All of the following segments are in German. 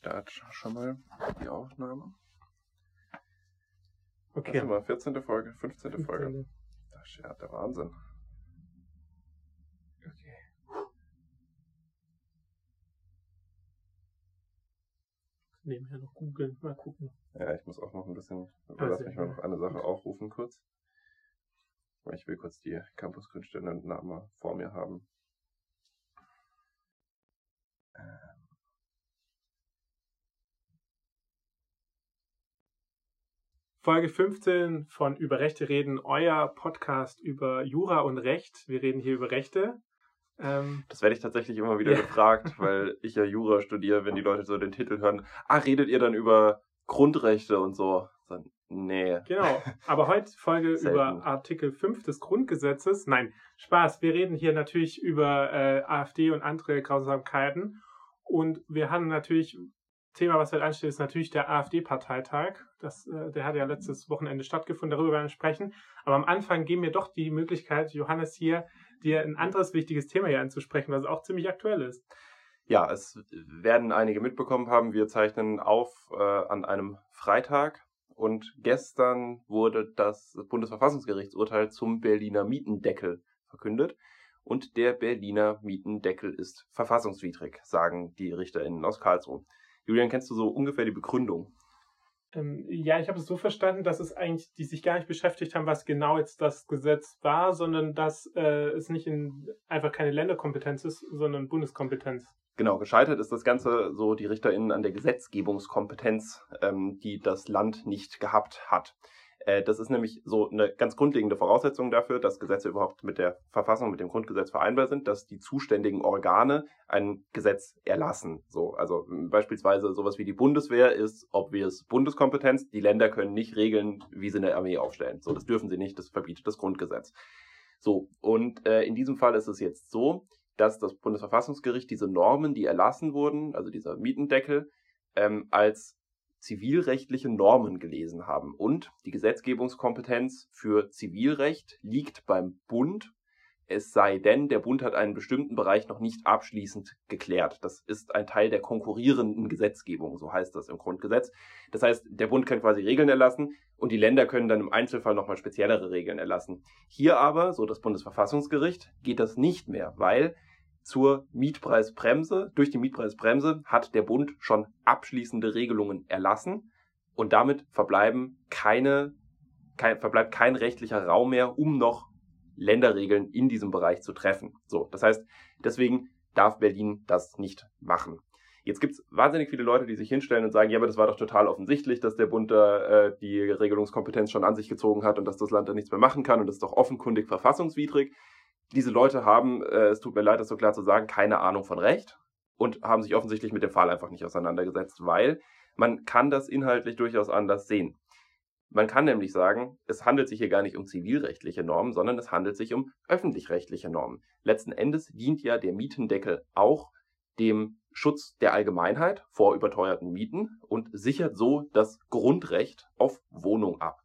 Start schon mal die Aufnahme. Okay. Ist immer 14. Folge, 15. 15. Folge. Das ist ja der Wahnsinn. Okay. Nebenher noch googeln, mal gucken. Ja, ich muss auch noch ein bisschen, Ah, lass mich mal noch eine Sache aufrufen kurz. Weil Ich will kurz die Campus Grünstelle Name vor mir haben. Folge 15 von Über Rechte reden, euer Podcast über Jura und Recht. Wir reden hier über Rechte. Ähm, Das werde ich tatsächlich immer wieder Ja. gefragt, weil ich ja Jura studiere, wenn die Leute so den Titel hören. Ah, redet ihr dann über Grundrechte und so? so nee. genau. Aber heute Folge über Artikel 5 des Grundgesetzes. Nein, Spaß. Wir reden hier natürlich über äh, AfD und andere Grausamkeiten. Und wir haben natürlich, Thema, was heute ansteht, ist natürlich der AfD-Parteitag. Das, äh, der hat ja letztes Wochenende stattgefunden, darüber werden wir sprechen. Aber am Anfang geben wir doch die Möglichkeit, Johannes hier, dir ein anderes wichtiges Thema hier anzusprechen, was auch ziemlich aktuell ist. Ja, es werden einige mitbekommen haben. Wir zeichnen auf äh, an einem Freitag und gestern wurde das Bundesverfassungsgerichtsurteil zum Berliner Mietendeckel verkündet. Und der Berliner Mietendeckel ist verfassungswidrig, sagen die RichterInnen aus Karlsruhe. Julian, kennst du so ungefähr die Begründung? Ähm, ja, ich habe es so verstanden, dass es eigentlich, die sich gar nicht beschäftigt haben, was genau jetzt das Gesetz war, sondern dass äh, es nicht in, einfach keine Länderkompetenz ist, sondern Bundeskompetenz. Genau, gescheitert ist das Ganze so die RichterInnen an der Gesetzgebungskompetenz, ähm, die das Land nicht gehabt hat. Äh, das ist nämlich so eine ganz grundlegende Voraussetzung dafür, dass Gesetze überhaupt mit der Verfassung, mit dem Grundgesetz vereinbar sind, dass die zuständigen Organe ein Gesetz erlassen. So, also beispielsweise sowas wie die Bundeswehr ist obvious Bundeskompetenz. Die Länder können nicht regeln, wie sie eine Armee aufstellen. So, das dürfen sie nicht, das verbietet das Grundgesetz. So, und äh, in diesem Fall ist es jetzt so, dass das Bundesverfassungsgericht diese Normen, die erlassen wurden, also dieser Mietendeckel, ähm, als zivilrechtliche Normen gelesen haben. Und die Gesetzgebungskompetenz für Zivilrecht liegt beim Bund, es sei denn, der Bund hat einen bestimmten Bereich noch nicht abschließend geklärt. Das ist ein Teil der konkurrierenden Gesetzgebung, so heißt das im Grundgesetz. Das heißt, der Bund kann quasi Regeln erlassen und die Länder können dann im Einzelfall nochmal speziellere Regeln erlassen. Hier aber, so das Bundesverfassungsgericht, geht das nicht mehr, weil zur Mietpreisbremse, durch die Mietpreisbremse hat der Bund schon abschließende Regelungen erlassen und damit verbleiben keine, kein, verbleibt kein rechtlicher Raum mehr, um noch Länderregeln in diesem Bereich zu treffen. So, das heißt, deswegen darf Berlin das nicht machen. Jetzt gibt es wahnsinnig viele Leute, die sich hinstellen und sagen, ja, aber das war doch total offensichtlich, dass der Bund da äh, die Regelungskompetenz schon an sich gezogen hat und dass das Land da nichts mehr machen kann und das ist doch offenkundig verfassungswidrig. Diese Leute haben, äh, es tut mir leid, das so klar zu sagen, keine Ahnung von Recht und haben sich offensichtlich mit dem Fall einfach nicht auseinandergesetzt, weil man kann das inhaltlich durchaus anders sehen. Man kann nämlich sagen, es handelt sich hier gar nicht um zivilrechtliche Normen, sondern es handelt sich um öffentlich-rechtliche Normen. Letzten Endes dient ja der Mietendeckel auch dem Schutz der Allgemeinheit vor überteuerten Mieten und sichert so das Grundrecht auf Wohnung ab.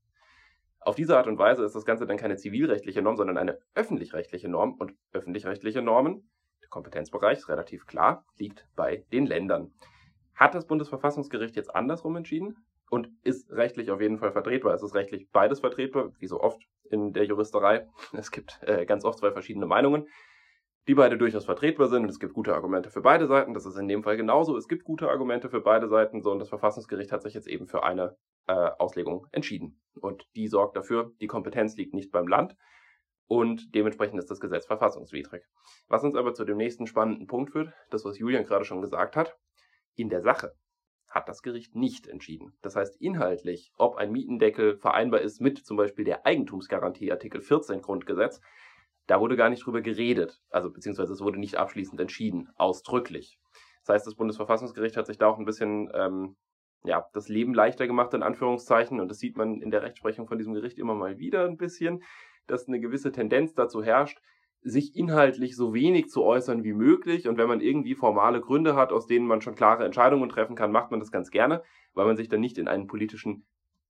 Auf diese Art und Weise ist das Ganze dann keine zivilrechtliche Norm, sondern eine öffentlich-rechtliche Norm. Und öffentlich-rechtliche Normen, der Kompetenzbereich ist relativ klar, liegt bei den Ländern. Hat das Bundesverfassungsgericht jetzt andersrum entschieden? und ist rechtlich auf jeden Fall vertretbar. Es ist rechtlich beides vertretbar, wie so oft in der Juristerei. Es gibt äh, ganz oft zwei verschiedene Meinungen, die beide durchaus vertretbar sind und es gibt gute Argumente für beide Seiten. Das ist in dem Fall genauso. Es gibt gute Argumente für beide Seiten, so und das Verfassungsgericht hat sich jetzt eben für eine äh, Auslegung entschieden. Und die sorgt dafür, die Kompetenz liegt nicht beim Land und dementsprechend ist das Gesetz verfassungswidrig. Was uns aber zu dem nächsten spannenden Punkt führt, das was Julian gerade schon gesagt hat, in der Sache hat das Gericht nicht entschieden. Das heißt inhaltlich, ob ein Mietendeckel vereinbar ist mit zum Beispiel der Eigentumsgarantie Artikel 14 Grundgesetz, da wurde gar nicht drüber geredet, also beziehungsweise es wurde nicht abschließend entschieden, ausdrücklich. Das heißt, das Bundesverfassungsgericht hat sich da auch ein bisschen ähm, ja, das Leben leichter gemacht, in Anführungszeichen, und das sieht man in der Rechtsprechung von diesem Gericht immer mal wieder ein bisschen, dass eine gewisse Tendenz dazu herrscht, sich inhaltlich so wenig zu äußern wie möglich. Und wenn man irgendwie formale Gründe hat, aus denen man schon klare Entscheidungen treffen kann, macht man das ganz gerne, weil man sich dann nicht in einen politischen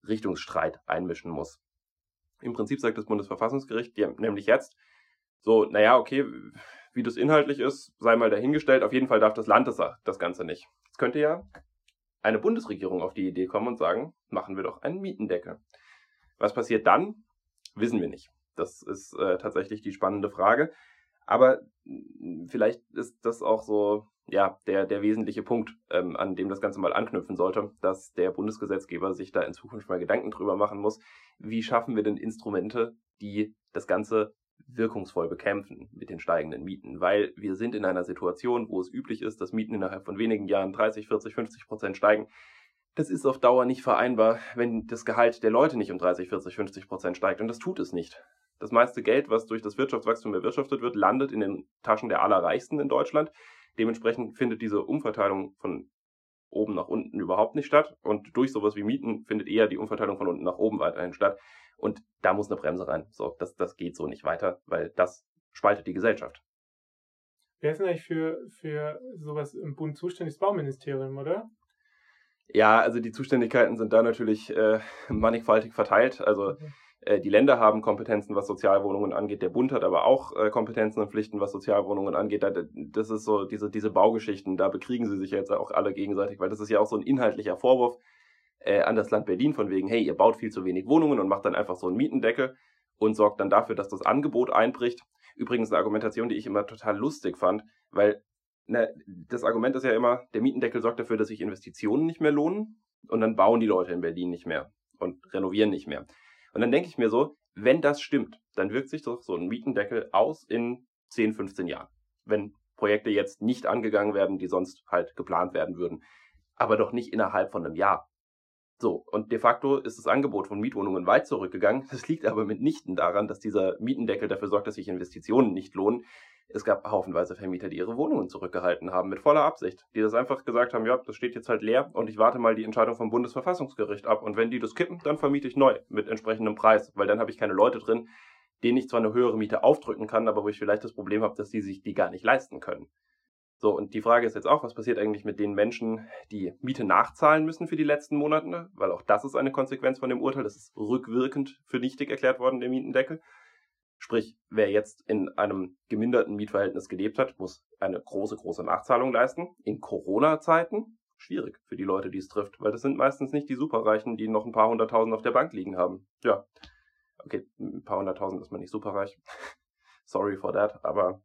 Richtungsstreit einmischen muss. Im Prinzip sagt das Bundesverfassungsgericht nämlich jetzt, so, naja, okay, wie das inhaltlich ist, sei mal dahingestellt. Auf jeden Fall darf das Land das, das Ganze nicht. Es könnte ja eine Bundesregierung auf die Idee kommen und sagen, machen wir doch einen Mietendeckel. Was passiert dann? Wissen wir nicht. Das ist äh, tatsächlich die spannende Frage. Aber vielleicht ist das auch so ja, der, der wesentliche Punkt, ähm, an dem das Ganze mal anknüpfen sollte, dass der Bundesgesetzgeber sich da in Zukunft mal Gedanken drüber machen muss, wie schaffen wir denn Instrumente, die das Ganze wirkungsvoll bekämpfen mit den steigenden Mieten, weil wir sind in einer Situation, wo es üblich ist, dass Mieten innerhalb von wenigen Jahren 30, 40, 50 Prozent steigen. Das ist auf Dauer nicht vereinbar, wenn das Gehalt der Leute nicht um 30, 40, 50 Prozent steigt und das tut es nicht. Das meiste Geld, was durch das Wirtschaftswachstum erwirtschaftet wird, landet in den Taschen der Allerreichsten in Deutschland. Dementsprechend findet diese Umverteilung von oben nach unten überhaupt nicht statt. Und durch sowas wie Mieten findet eher die Umverteilung von unten nach oben weiterhin statt. Und da muss eine Bremse rein. So, das, das geht so nicht weiter, weil das spaltet die Gesellschaft. Wer ist denn eigentlich für, für sowas im Bund zuständig? Das Bauministerium, oder? Ja, also die Zuständigkeiten sind da natürlich äh, mannigfaltig verteilt. Also okay. Äh, die Länder haben Kompetenzen, was Sozialwohnungen angeht. Der Bund hat aber auch äh, Kompetenzen und Pflichten, was Sozialwohnungen angeht. Das ist so diese, diese Baugeschichten, da bekriegen sie sich jetzt auch alle gegenseitig, weil das ist ja auch so ein inhaltlicher Vorwurf äh, an das Land Berlin von wegen, hey, ihr baut viel zu wenig Wohnungen und macht dann einfach so einen Mietendeckel und sorgt dann dafür, dass das Angebot einbricht. Übrigens eine Argumentation, die ich immer total lustig fand, weil na, das Argument ist ja immer, der Mietendeckel sorgt dafür, dass sich Investitionen nicht mehr lohnen und dann bauen die Leute in Berlin nicht mehr und renovieren nicht mehr. Und dann denke ich mir so, wenn das stimmt, dann wirkt sich doch so ein Mietendeckel aus in 10, 15 Jahren. Wenn Projekte jetzt nicht angegangen werden, die sonst halt geplant werden würden. Aber doch nicht innerhalb von einem Jahr. So, und de facto ist das Angebot von Mietwohnungen weit zurückgegangen. Das liegt aber mitnichten daran, dass dieser Mietendeckel dafür sorgt, dass sich Investitionen nicht lohnen, es gab haufenweise Vermieter, die ihre Wohnungen zurückgehalten haben, mit voller Absicht. Die das einfach gesagt haben, ja, das steht jetzt halt leer und ich warte mal die Entscheidung vom Bundesverfassungsgericht ab. Und wenn die das kippen, dann vermiete ich neu mit entsprechendem Preis, weil dann habe ich keine Leute drin, denen ich zwar eine höhere Miete aufdrücken kann, aber wo ich vielleicht das Problem habe, dass die sich die gar nicht leisten können. So, und die Frage ist jetzt auch, was passiert eigentlich mit den Menschen, die Miete nachzahlen müssen für die letzten Monate? Weil auch das ist eine Konsequenz von dem Urteil. Das ist rückwirkend für nichtig erklärt worden, der Mietendeckel. Sprich, wer jetzt in einem geminderten Mietverhältnis gelebt hat, muss eine große, große Nachzahlung leisten. In Corona-Zeiten schwierig für die Leute, die es trifft, weil das sind meistens nicht die Superreichen, die noch ein paar hunderttausend auf der Bank liegen haben. Ja, okay, ein paar hunderttausend ist man nicht superreich. Sorry for that, aber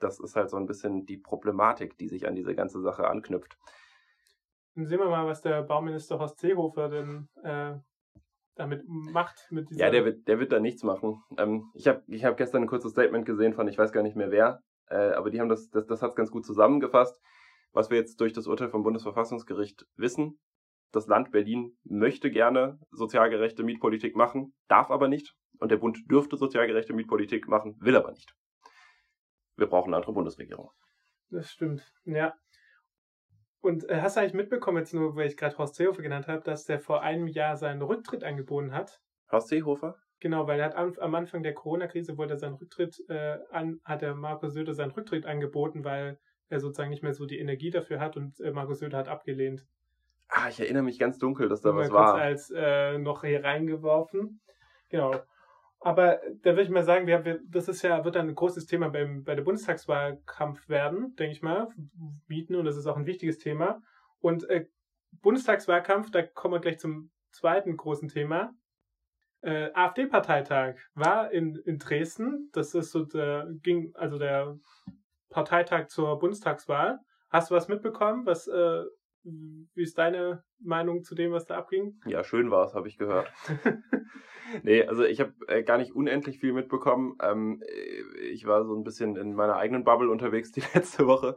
das ist halt so ein bisschen die Problematik, die sich an diese ganze Sache anknüpft. Dann sehen wir mal, was der Bauminister Horst Seehofer denn äh, damit macht. Mit dieser ja, der wird, der wird da nichts machen. Ähm, ich habe ich hab gestern ein kurzes Statement gesehen von, ich weiß gar nicht mehr wer, äh, aber die haben das, das, das hat ganz gut zusammengefasst. Was wir jetzt durch das Urteil vom Bundesverfassungsgericht wissen, das Land Berlin möchte gerne sozialgerechte Mietpolitik machen, darf aber nicht. Und der Bund dürfte sozialgerechte Mietpolitik machen, will aber nicht. Wir brauchen eine andere Bundesregierung. Das stimmt, ja. Und äh, hast du eigentlich mitbekommen, jetzt nur, weil ich gerade Horst Seehofer genannt habe, dass der vor einem Jahr seinen Rücktritt angeboten hat? Horst Seehofer? Genau, weil er hat am, am Anfang der Corona-Krise wollte er seinen Rücktritt äh, an, hat der Markus Söder seinen Rücktritt angeboten, weil er sozusagen nicht mehr so die Energie dafür hat und äh, Markus Söder hat abgelehnt. Ah, ich erinnere mich ganz dunkel, dass da was war. als äh, noch hier reingeworfen. Genau. Aber da würde ich mal sagen, wir, wir, das ist ja, wird dann ein großes Thema beim, bei der Bundestagswahlkampf werden, denke ich mal. Mieten und das ist auch ein wichtiges Thema. Und äh, Bundestagswahlkampf, da kommen wir gleich zum zweiten großen Thema. Äh, AfD-Parteitag war in, in Dresden. Das ist so der, ging, also der Parteitag zur Bundestagswahl. Hast du was mitbekommen? Was, äh, wie ist deine Meinung zu dem, was da abging? Ja, schön war es, habe ich gehört. nee, also ich habe äh, gar nicht unendlich viel mitbekommen. Ähm, äh, ich war so ein bisschen in meiner eigenen Bubble unterwegs die letzte Woche.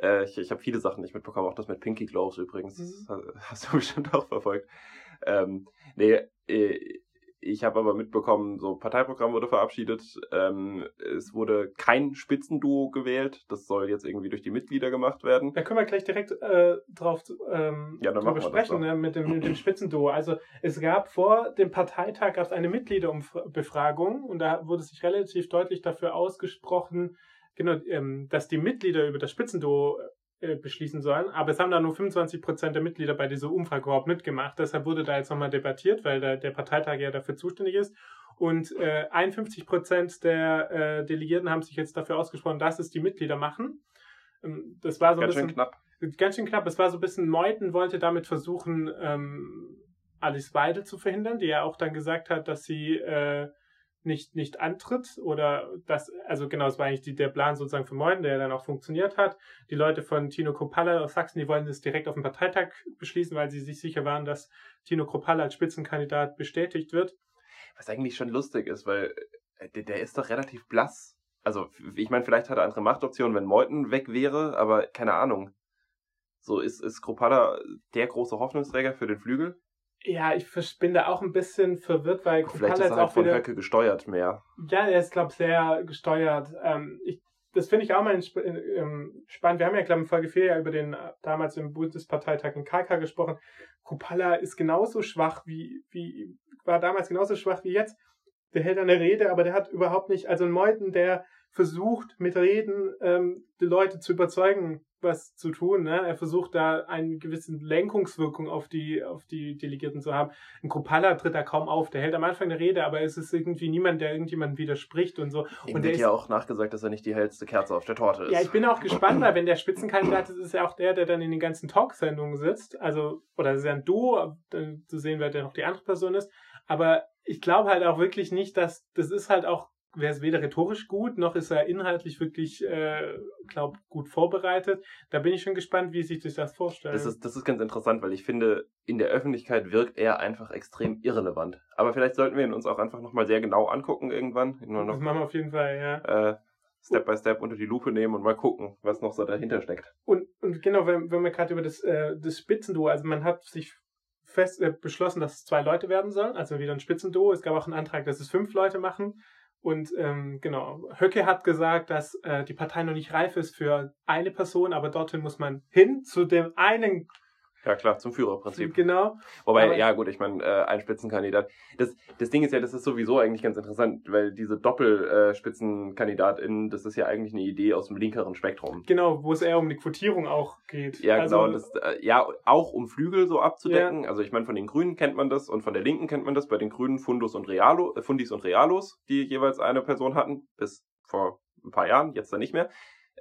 Äh, ich ich habe viele Sachen nicht mitbekommen, auch das mit Pinky Gloves übrigens. Mhm. Das hast du bestimmt auch verfolgt. Ähm, nee, äh, ich habe aber mitbekommen, so Parteiprogramm wurde verabschiedet. Ähm, es wurde kein Spitzenduo gewählt. Das soll jetzt irgendwie durch die Mitglieder gemacht werden. Da können wir gleich direkt äh, drauf ähm, ja, drüber sprechen ne, mit, dem, mit dem Spitzenduo. Also es gab vor dem Parteitag gab es eine Mitgliederbefragung und da wurde sich relativ deutlich dafür ausgesprochen, genau, ähm, dass die Mitglieder über das Spitzenduo äh, beschließen sollen. Aber es haben da nur 25 Prozent der Mitglieder bei dieser Umfrage überhaupt mitgemacht. Deshalb wurde da jetzt nochmal debattiert, weil der, der Parteitag ja dafür zuständig ist. Und äh, 51 Prozent der äh, Delegierten haben sich jetzt dafür ausgesprochen, dass es die Mitglieder machen. Ähm, das war so Ganz ein bisschen knapp. Ganz schön knapp. Es war so ein bisschen, Meuthen wollte damit versuchen, ähm, Alice Weidel zu verhindern, die ja auch dann gesagt hat, dass sie äh, nicht, nicht antritt oder das, also genau, es war eigentlich die, der Plan sozusagen für Meuthen, der dann auch funktioniert hat. Die Leute von Tino Kropalla aus Sachsen, die wollen das direkt auf dem Parteitag beschließen, weil sie sich sicher waren, dass Tino Kropalla als Spitzenkandidat bestätigt wird. Was eigentlich schon lustig ist, weil äh, der, der ist doch relativ blass. Also, ich meine, vielleicht hat er andere Machtoptionen, wenn Meuthen weg wäre, aber keine Ahnung. So, ist, ist Kropalla der große Hoffnungsträger für den Flügel? Ja, ich bin da auch ein bisschen verwirrt, weil Vielleicht ist er halt von wieder, Höcke gesteuert mehr. Ja, er ist, glaube ich, sehr gesteuert. Ähm, ich, das finde ich auch mal ähm, spannend. Wir haben ja, glaube ich, in Folge 4 ja über den äh, damals im Bundesparteitag in KK gesprochen. Kupala ist genauso schwach wie, wie, war damals genauso schwach wie jetzt. Der hält eine Rede, aber der hat überhaupt nicht, also ein Meuthen, der versucht mit Reden ähm, die Leute zu überzeugen, was zu tun. Ne? Er versucht da eine gewisse Lenkungswirkung auf die, auf die Delegierten zu haben. Ein Kropalla tritt da kaum auf. Der hält am Anfang eine Rede, aber es ist irgendwie niemand, der irgendjemandem widerspricht und so. Ihm und wird ja auch nachgesagt, dass er nicht die hellste Kerze auf der Torte ist. Ja, ich bin auch gespannt, weil wenn der Spitzenkandidat ist, ist er auch der, der dann in den ganzen Talksendungen sitzt. Also, oder es ist ja ein Duo, zu sehen, wer der noch die andere Person ist. Aber ich glaube halt auch wirklich nicht, dass das ist halt auch wäre es weder rhetorisch gut, noch ist er inhaltlich wirklich, äh, glaube gut vorbereitet. Da bin ich schon gespannt, wie sich das vorstellt. Das ist, das ist ganz interessant, weil ich finde, in der Öffentlichkeit wirkt er einfach extrem irrelevant. Aber vielleicht sollten wir ihn uns auch einfach nochmal sehr genau angucken irgendwann. Noch, das machen wir auf jeden Fall, ja. Äh, Step by Step unter die Lupe nehmen und mal gucken, was noch so dahinter steckt. Und, und genau, wenn, wenn wir gerade über das, äh, das Spitzenduo, also man hat sich fest äh, beschlossen, dass es zwei Leute werden sollen, also wieder ein Spitzenduo. Es gab auch einen Antrag, dass es fünf Leute machen. Und ähm, genau, Höcke hat gesagt, dass äh, die Partei noch nicht reif ist für eine Person, aber dorthin muss man hin. Zu dem einen ja, klar, zum Führerprinzip. Genau. Wobei, Aber ja, gut, ich meine, äh, ein Spitzenkandidat. Das, das Ding ist ja, das ist sowieso eigentlich ganz interessant, weil diese Doppelspitzenkandidatinnen, äh, das ist ja eigentlich eine Idee aus dem linkeren Spektrum. Genau, wo es eher um die Quotierung auch geht. Ja, also, genau. Das, äh, ja, auch um Flügel so abzudecken. Ja. Also ich meine, von den Grünen kennt man das und von der Linken kennt man das. Bei den Grünen Fundus und Realo, äh, Fundis und Realos, die jeweils eine Person hatten, bis vor ein paar Jahren, jetzt dann nicht mehr.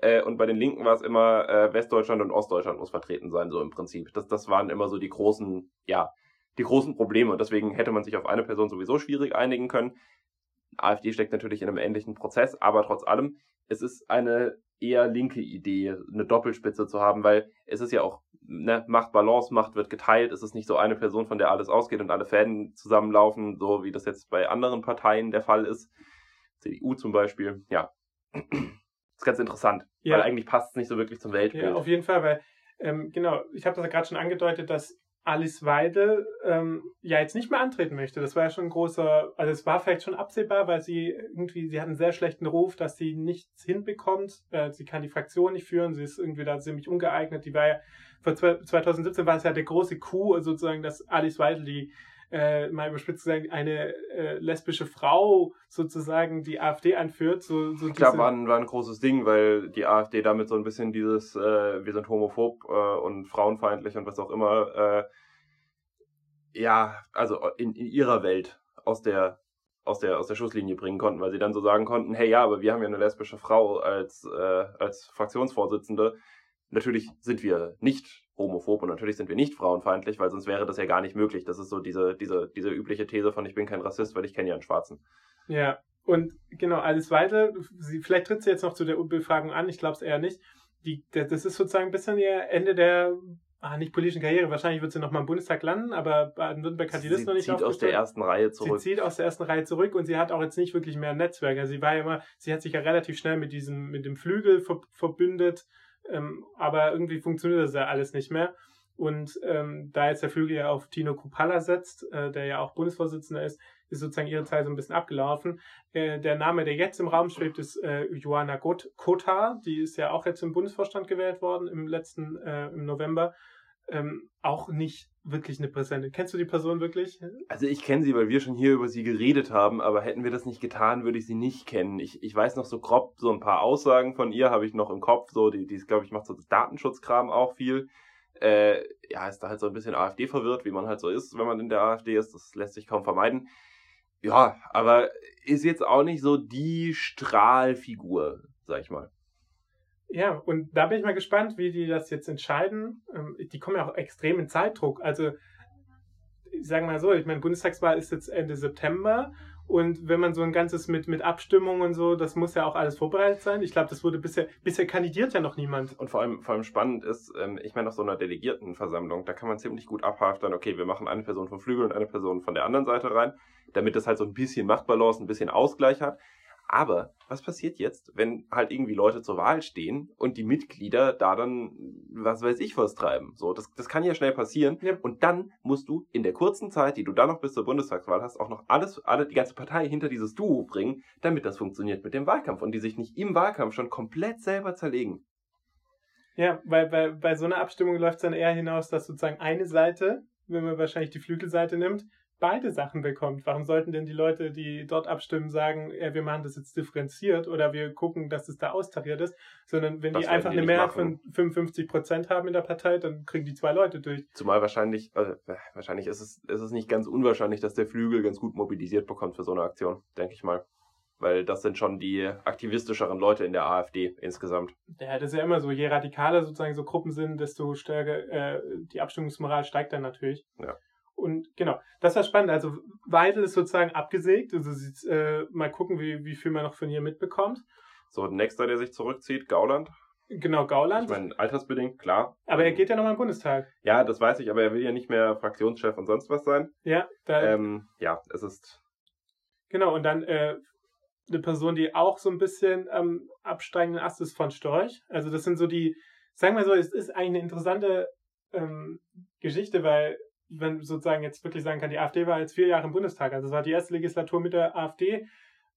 Äh, und bei den Linken war es immer äh, Westdeutschland und Ostdeutschland muss vertreten sein, so im Prinzip. Das, das waren immer so die großen, ja, die großen Probleme. Und deswegen hätte man sich auf eine Person sowieso schwierig einigen können. AfD steckt natürlich in einem ähnlichen Prozess, aber trotz allem, es ist eine eher linke Idee, eine Doppelspitze zu haben, weil es ist ja auch, ne, Machtbalance, Macht wird geteilt, es ist nicht so eine Person, von der alles ausgeht und alle Fäden zusammenlaufen, so wie das jetzt bei anderen Parteien der Fall ist. CDU zum Beispiel, ja ist ganz interessant, ja. weil eigentlich passt es nicht so wirklich zum Weltbild. Ja, auf jeden Fall, weil, ähm, genau, ich habe das ja gerade schon angedeutet, dass Alice Weidel ähm, ja jetzt nicht mehr antreten möchte. Das war ja schon ein großer, also es war vielleicht schon absehbar, weil sie irgendwie, sie hat einen sehr schlechten Ruf, dass sie nichts hinbekommt. Äh, sie kann die Fraktion nicht führen, sie ist irgendwie da ziemlich ungeeignet. Die war ja, vor 2017 war es ja der große Coup, sozusagen, dass Alice Weidel die äh, mal überspitzt gesagt, eine äh, lesbische Frau sozusagen die AfD anführt. So, so Klar, war ein, war ein großes Ding, weil die AfD damit so ein bisschen dieses, äh, wir sind homophob äh, und frauenfeindlich und was auch immer, äh, ja, also in, in ihrer Welt aus der aus der aus der Schusslinie bringen konnten, weil sie dann so sagen konnten, hey ja, aber wir haben ja eine lesbische Frau als äh, als Fraktionsvorsitzende. Natürlich sind wir nicht homophob und natürlich sind wir nicht frauenfeindlich, weil sonst wäre das ja gar nicht möglich. Das ist so diese, diese, diese übliche These von ich bin kein Rassist, weil ich kenne ja einen Schwarzen. Ja, und genau, alles weiter, sie, vielleicht tritt sie jetzt noch zu der Befragung an, ich glaube es eher nicht. Die, das ist sozusagen ein bisschen ihr Ende der ah, nicht politischen Karriere. Wahrscheinlich wird sie noch mal im Bundestag landen, aber Baden-Württemberg hat die Liste noch nicht Sie zieht aus der ersten Reihe zurück. Sie zieht aus der ersten Reihe zurück und sie hat auch jetzt nicht wirklich mehr ein Netzwerk. Also sie war ja immer, sie hat sich ja relativ schnell mit diesem, mit dem Flügel ver verbündet ähm, aber irgendwie funktioniert das ja alles nicht mehr. Und ähm, da jetzt der Flügel ja auf Tino Kupala setzt, äh, der ja auch Bundesvorsitzender ist, ist sozusagen ihre Zeit so ein bisschen abgelaufen. Äh, der Name, der jetzt im Raum schwebt, ist äh, Joanna Kota. Die ist ja auch jetzt im Bundesvorstand gewählt worden im letzten, äh, im November ähm, auch nicht wirklich eine präsente. Kennst du die Person wirklich? Also ich kenne sie, weil wir schon hier über sie geredet haben, aber hätten wir das nicht getan, würde ich sie nicht kennen. Ich, ich weiß noch so grob, so ein paar Aussagen von ihr habe ich noch im Kopf, so die, die glaube ich, macht so Datenschutzkram auch viel. Äh, ja, ist da halt so ein bisschen AfD verwirrt, wie man halt so ist, wenn man in der AfD ist. Das lässt sich kaum vermeiden. Ja, aber ist jetzt auch nicht so die Strahlfigur, sag ich mal. Ja, und da bin ich mal gespannt, wie die das jetzt entscheiden. Ähm, die kommen ja auch extrem in Zeitdruck. Also, ich sage mal so, ich meine, Bundestagswahl ist jetzt Ende September und wenn man so ein ganzes mit, mit Abstimmung und so, das muss ja auch alles vorbereitet sein. Ich glaube, das wurde bisher, bisher kandidiert ja noch niemand. Und vor allem, vor allem spannend ist, ähm, ich meine, auf so einer Delegiertenversammlung, da kann man ziemlich gut abhaftern, okay, wir machen eine Person vom Flügel und eine Person von der anderen Seite rein, damit das halt so ein bisschen Machtbalance, ein bisschen Ausgleich hat. Aber was passiert jetzt, wenn halt irgendwie Leute zur Wahl stehen und die Mitglieder da dann, was weiß ich, was treiben? So, das, das kann ja schnell passieren. Ja. Und dann musst du in der kurzen Zeit, die du dann noch bis zur Bundestagswahl hast, auch noch alles, alle, die ganze Partei hinter dieses Duo bringen, damit das funktioniert mit dem Wahlkampf und die sich nicht im Wahlkampf schon komplett selber zerlegen. Ja, weil bei, bei so einer Abstimmung läuft es dann eher hinaus, dass sozusagen eine Seite, wenn man wahrscheinlich die Flügelseite nimmt, beide Sachen bekommt. Warum sollten denn die Leute, die dort abstimmen, sagen, ja, wir machen das jetzt differenziert oder wir gucken, dass es da austariert ist, sondern wenn das die einfach die eine Mehrheit von 55 Prozent haben in der Partei, dann kriegen die zwei Leute durch. Zumal wahrscheinlich, also, wahrscheinlich ist es, ist es nicht ganz unwahrscheinlich, dass der Flügel ganz gut mobilisiert bekommt für so eine Aktion, denke ich mal. Weil das sind schon die aktivistischeren Leute in der AfD insgesamt. Ja, das ist ja immer so. Je radikaler sozusagen so Gruppen sind, desto stärker äh, die Abstimmungsmoral steigt dann natürlich. Ja. Und genau, das war spannend. Also Weidel ist sozusagen abgesägt. Also äh, mal gucken, wie, wie viel man noch von hier mitbekommt. So, nächster, der sich zurückzieht, Gauland. Genau, Gauland. Ich meine, altersbedingt, klar. Aber er geht ja nochmal im Bundestag. Ja, das weiß ich, aber er will ja nicht mehr Fraktionschef und sonst was sein. Ja, da, ähm, ja, es ist. Genau, und dann äh, eine Person, die auch so ein bisschen ähm, absteigenden Ast ist von Storch. Also das sind so die, sagen wir so, es ist eigentlich eine interessante ähm, Geschichte, weil wenn sozusagen jetzt wirklich sagen kann, die AfD war jetzt vier Jahre im Bundestag, also es war die erste Legislatur mit der AfD.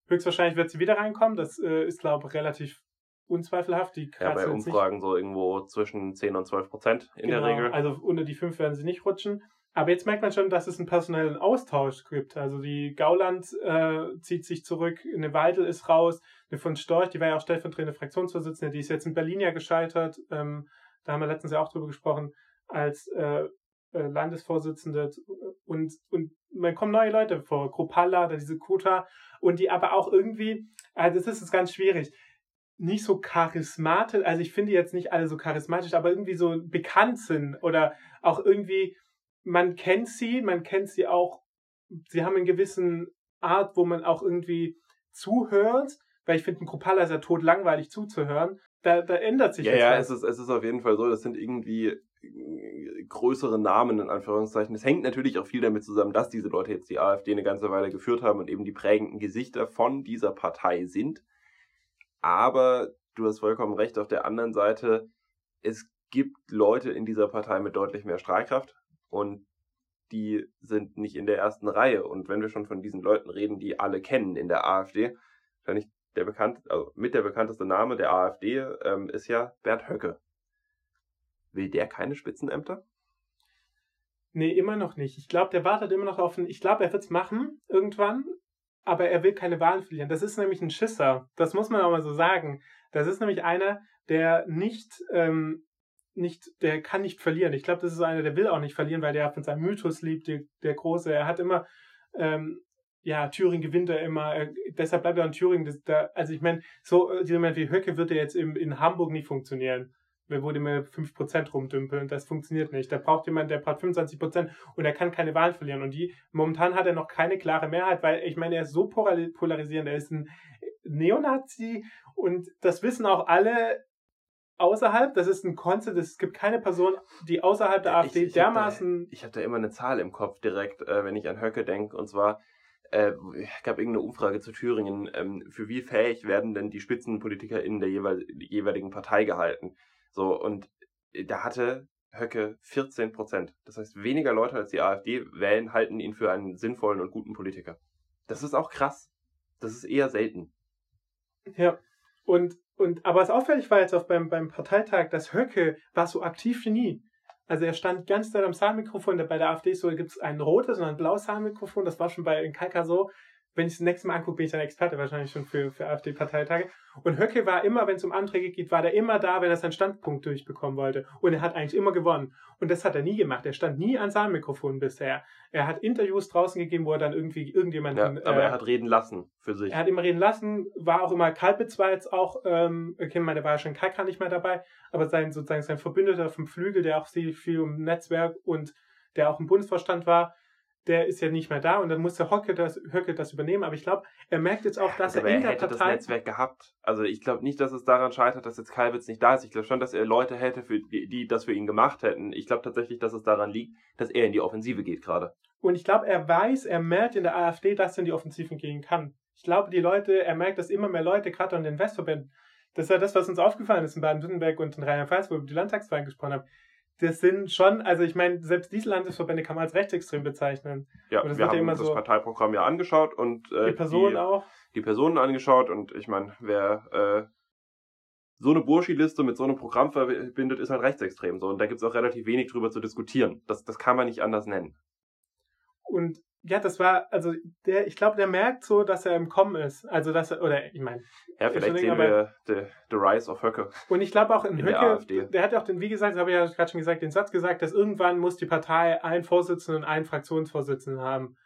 Höchstwahrscheinlich wird sie wieder reinkommen. Das äh, ist, glaube ich, relativ unzweifelhaft. Die ja, bei Umfragen so irgendwo zwischen 10 und 12 Prozent in genau, der Regel. Also unter die 5 werden sie nicht rutschen. Aber jetzt merkt man schon, dass es einen personellen Austausch gibt. Also die Gauland äh, zieht sich zurück, eine Weidel ist raus, eine von Storch, die war ja auch stellvertretende Fraktionsvorsitzende, die ist jetzt in Berlin ja gescheitert. Ähm, da haben wir letztens ja auch drüber gesprochen, als äh, äh, Landesvorsitzende und, und man kommen neue Leute vor, Kropalla, diese Kota und die aber auch irgendwie, also das ist ganz schwierig, nicht so charismatisch, also ich finde jetzt nicht alle so charismatisch, aber irgendwie so bekannt sind oder auch irgendwie, man kennt sie, man kennt sie auch, sie haben einen gewissen Art, wo man auch irgendwie zuhört, weil ich finde, ein Kropalla ist ja tot langweilig zuzuhören. Da, da ändert sich ja, jetzt ja, was. es ist, es ist auf jeden Fall so, das sind irgendwie größere Namen in Anführungszeichen. Es hängt natürlich auch viel damit zusammen, dass diese Leute jetzt die AfD eine ganze Weile geführt haben und eben die prägenden Gesichter von dieser Partei sind. Aber du hast vollkommen recht, auf der anderen Seite, es gibt Leute in dieser Partei mit deutlich mehr Strahlkraft und die sind nicht in der ersten Reihe. Und wenn wir schon von diesen Leuten reden, die alle kennen in der AfD, wahrscheinlich der bekannt, also mit der bekannteste Name der AfD ähm, ist ja Bernd Höcke. Will der keine Spitzenämter? Nee, immer noch nicht. Ich glaube, der wartet immer noch auf ein. Ich glaube, er wird es machen irgendwann, aber er will keine Wahlen verlieren. Das ist nämlich ein Schisser. Das muss man auch mal so sagen. Das ist nämlich einer, der nicht, ähm, nicht, der kann nicht verlieren. Ich glaube, das ist einer, der will auch nicht verlieren, weil der von seinem Mythos liebt, der, der Große. Er hat immer, ähm, ja, Thüringen gewinnt er immer, er, deshalb bleibt er in Thüringen. Das, da, also ich meine, so jemand wie Höcke wird er jetzt im, in Hamburg nicht funktionieren wo die mir 5% rumdümpeln. Das funktioniert nicht. Da braucht jemand, der braucht 25% und er kann keine Wahlen verlieren. Und die, momentan hat er noch keine klare Mehrheit, weil ich meine, er ist so polarisierend. Er ist ein Neonazi und das wissen auch alle außerhalb. Das ist ein Konzept. Es gibt keine Person, die außerhalb der AfD ich, ich dermaßen. Hab da, ich habe da immer eine Zahl im Kopf direkt, äh, wenn ich an Höcke denke. Und zwar, äh, gab irgendeine Umfrage zu Thüringen, ähm, für wie fähig werden denn die Spitzenpolitiker in der jeweil, jeweiligen Partei gehalten? So, und äh, da hatte Höcke 14 Prozent. Das heißt, weniger Leute als die AfD wählen, halten ihn für einen sinnvollen und guten Politiker. Das ist auch krass. Das ist eher selten. Ja. Und, und, aber was auffällig war jetzt auch beim, beim Parteitag, dass Höcke war so aktiv wie nie. Also er stand ganz Zeit am Saalmikrofon. Bei der AfD so gibt es ein rotes und ein blaues Saalmikrofon. Das war schon bei Kalka so. Wenn ich es das nächste Mal angucke, bin ich dann Experte wahrscheinlich schon für, für AfD-Parteitage. Und Höcke war immer, wenn es um Anträge geht, war der immer da, wenn er seinen Standpunkt durchbekommen wollte. Und er hat eigentlich immer gewonnen. Und das hat er nie gemacht. Er stand nie an seinem Mikrofon bisher. Er hat Interviews draußen gegeben, wo er dann irgendwie irgendjemanden. Ja, aber äh, er hat reden lassen für sich. Er hat immer reden lassen, war auch immer Kalbitz war jetzt auch, ähm, okay, meine war ja schon Kalka nicht mehr dabei, aber sein sozusagen sein Verbündeter vom Flügel, der auch viel, viel im Netzwerk und der auch im Bundesvorstand war, der ist ja nicht mehr da und dann muss der Höcke das, Höcke das übernehmen. Aber ich glaube, er merkt jetzt auch, dass aber er in er der hätte Partei... das Netzwerk gehabt. Also ich glaube nicht, dass es daran scheitert, dass jetzt Kalbitz nicht da ist. Ich glaube schon, dass er Leute hätte, für die, die das für ihn gemacht hätten. Ich glaube tatsächlich, dass es daran liegt, dass er in die Offensive geht gerade. Und ich glaube, er weiß, er merkt in der AfD, dass er in die Offensive gehen kann. Ich glaube, die Leute, er merkt, dass immer mehr Leute, gerade an den Westverbänden, das ist ja das, was uns aufgefallen ist in Baden-Württemberg und in Rheinland-Pfalz, wo wir über die Landtagswahlen gesprochen haben das sind schon, also ich meine, selbst diese Landesverbände kann man als rechtsextrem bezeichnen. Ja, wir haben uns das Parteiprogramm ja angeschaut und äh, die Personen die, auch. Die Personen angeschaut und ich meine, wer äh, so eine Burschi-Liste mit so einem Programm verbindet, ist halt rechtsextrem so und da gibt es auch relativ wenig drüber zu diskutieren. Das, das kann man nicht anders nennen. Und ja, das war, also der, ich glaube, der merkt so, dass er im Kommen ist. Also dass er, oder ich meine. Ja, vielleicht sehen wir the, the Rise of Höcke. Und ich glaube auch in, in Höcke, der, der, hat auch den, wie gesagt, das habe ich ja gerade schon gesagt, den Satz gesagt, dass irgendwann muss die Partei einen Vorsitzenden und einen Fraktionsvorsitzenden haben.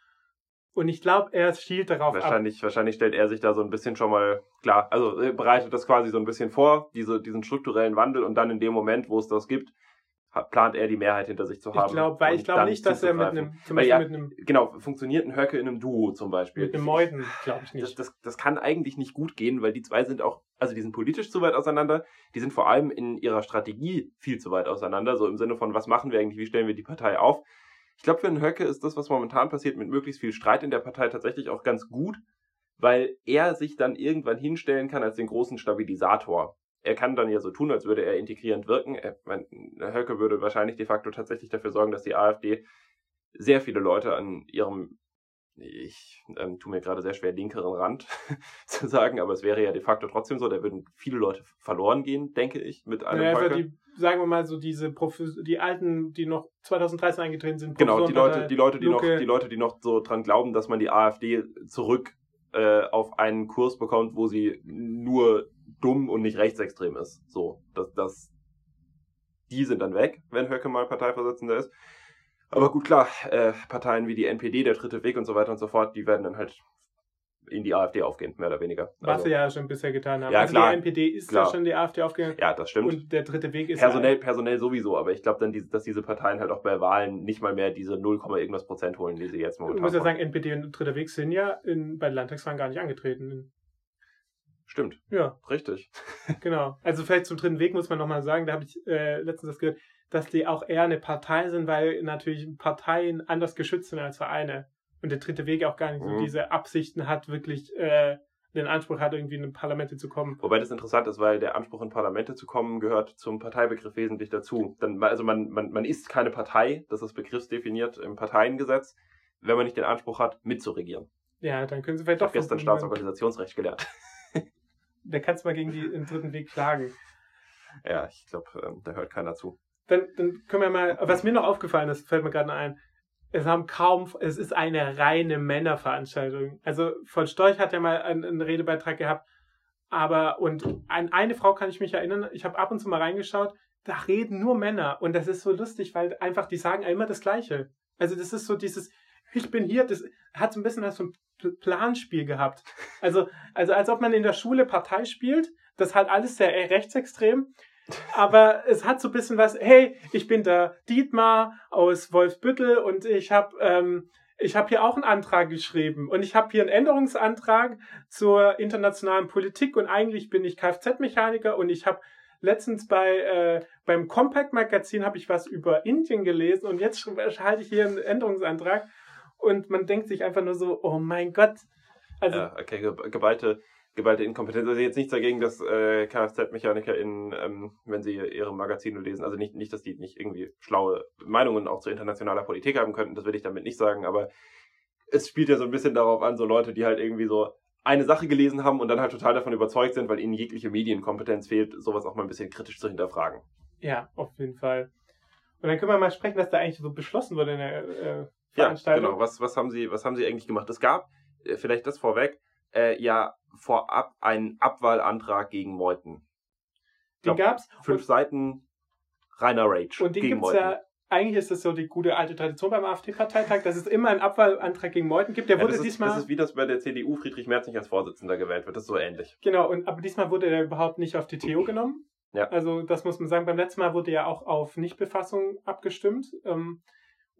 Und ich glaube, er schielt darauf wahrscheinlich, ab. Wahrscheinlich stellt er sich da so ein bisschen schon mal klar, also bereitet das quasi so ein bisschen vor, diese, diesen strukturellen Wandel und dann in dem Moment, wo es das gibt, plant er die Mehrheit hinter sich zu haben. Ich glaube, weil ich glaube nicht, dass er mit einem, zum Beispiel ja, mit einem, genau, funktioniert ein Höcke in einem Duo zum Beispiel. Mit einem Meuden, glaube ich nicht. Das, das, das kann eigentlich nicht gut gehen, weil die zwei sind auch, also die sind politisch zu weit auseinander, die sind vor allem in ihrer Strategie viel zu weit auseinander, so im Sinne von, was machen wir eigentlich, wie stellen wir die Partei auf. Ich glaube, für einen Höcke ist das, was momentan passiert, mit möglichst viel Streit in der Partei tatsächlich auch ganz gut, weil er sich dann irgendwann hinstellen kann als den großen Stabilisator er kann dann ja so tun, als würde er integrierend wirken. Er, mein, Höcke würde wahrscheinlich de facto tatsächlich dafür sorgen, dass die AfD sehr viele Leute an ihrem, ich ähm, tue mir gerade sehr schwer, linkeren Rand zu sagen, aber es wäre ja de facto trotzdem so, da würden viele Leute verloren gehen, denke ich, mit einem ja, Höcke. Die, sagen wir mal so diese Prof die alten, die noch 2013 eingetreten sind. Genau, die Leute, die Leute, die noch, die Leute, die noch so dran glauben, dass man die AfD zurück äh, auf einen Kurs bekommt, wo sie nur dumm und nicht rechtsextrem ist. So, das, das, die sind dann weg, wenn Höcke mal Parteivorsitzender ist. Aber gut, klar, äh, Parteien wie die NPD, der Dritte Weg und so weiter und so fort, die werden dann halt in die AfD aufgehen, mehr oder weniger. Was also, sie ja schon bisher getan haben. Ja, also klar, die NPD ist klar. ja schon in die AfD aufgegangen. Ja, das stimmt. Und der dritte Weg ist personell, ja personell sowieso, aber ich glaube dann, dass diese Parteien halt auch bei Wahlen nicht mal mehr diese 0, irgendwas Prozent holen, die sie jetzt momentan Ich muss ja sagen, NPD und dritter Weg sind ja in, bei Landtagswahlen gar nicht angetreten. Stimmt. Ja. Richtig. genau. Also vielleicht zum dritten Weg muss man nochmal sagen, da habe ich äh, letztens das gehört, dass die auch eher eine Partei sind, weil natürlich Parteien anders geschützt sind als Vereine. Und der dritte Weg auch gar nicht mhm. so diese Absichten hat, wirklich äh, den Anspruch hat, irgendwie in Parlamente zu kommen. Wobei das interessant ist, weil der Anspruch, in Parlamente zu kommen, gehört zum Parteibegriff wesentlich dazu. Dann, also man, man, man ist keine Partei, das ist begriffsdefiniert im Parteiengesetz, wenn man nicht den Anspruch hat, mitzuregieren. Ja, dann können Sie vielleicht ich doch. Ich habe gestern Staatsorganisationsrecht gelernt. Da kannst du mal gegen die im dritten Weg klagen. Ja, ich glaube, ähm, da hört keiner zu. Dann, dann können wir mal, was mir noch aufgefallen ist, fällt mir gerade ein, es haben kaum, es ist eine reine Männerveranstaltung. Also von Storch hat ja mal einen, einen Redebeitrag gehabt, aber und an eine Frau kann ich mich erinnern, ich habe ab und zu mal reingeschaut, da reden nur Männer und das ist so lustig, weil einfach die sagen immer das Gleiche. Also das ist so dieses, ich bin hier, das hat so ein bisschen so ein Planspiel gehabt. Also, also als ob man in der Schule Partei spielt, das halt alles sehr rechtsextrem aber es hat so ein bisschen was, hey, ich bin der Dietmar aus Wolfbüttel und ich habe ähm, ich habe hier auch einen Antrag geschrieben und ich habe hier einen Änderungsantrag zur internationalen Politik und eigentlich bin ich Kfz-Mechaniker und ich habe letztens bei äh, beim Compact Magazin habe ich was über Indien gelesen und jetzt halte ich hier einen Änderungsantrag und man denkt sich einfach nur so, oh mein Gott. Also, ja, okay, geballte geballte Inkompetenz. Also jetzt nichts dagegen, dass äh, KFZ-MechanikerInnen, ähm, wenn sie ihre Magazine lesen, also nicht, nicht, dass die nicht irgendwie schlaue Meinungen auch zu internationaler Politik haben könnten, das will ich damit nicht sagen, aber es spielt ja so ein bisschen darauf an, so Leute, die halt irgendwie so eine Sache gelesen haben und dann halt total davon überzeugt sind, weil ihnen jegliche Medienkompetenz fehlt, sowas auch mal ein bisschen kritisch zu hinterfragen. Ja, auf jeden Fall. Und dann können wir mal sprechen, was da eigentlich so beschlossen wurde in der äh, Veranstaltung. Ja, genau. Was, was, haben Sie, was haben Sie eigentlich gemacht? Es gab äh, vielleicht das vorweg, äh, ja vorab einen Abwahlantrag gegen Meuthen. Den gab's. Fünf und, Seiten reiner Rage. Und den gegen gibt's Meuthen. ja, eigentlich ist das so die gute alte Tradition beim AfD-Parteitag, dass es immer einen Abwahlantrag gegen Meuthen gibt. Der Ja, wurde das, ist, diesmal. das ist wie das bei der CDU Friedrich Merz nicht als Vorsitzender gewählt wird. Das ist so ähnlich. Genau, und aber diesmal wurde er überhaupt nicht auf die TO genommen. Ja. Also das muss man sagen. Beim letzten Mal wurde ja auch auf Nichtbefassung abgestimmt. Ähm,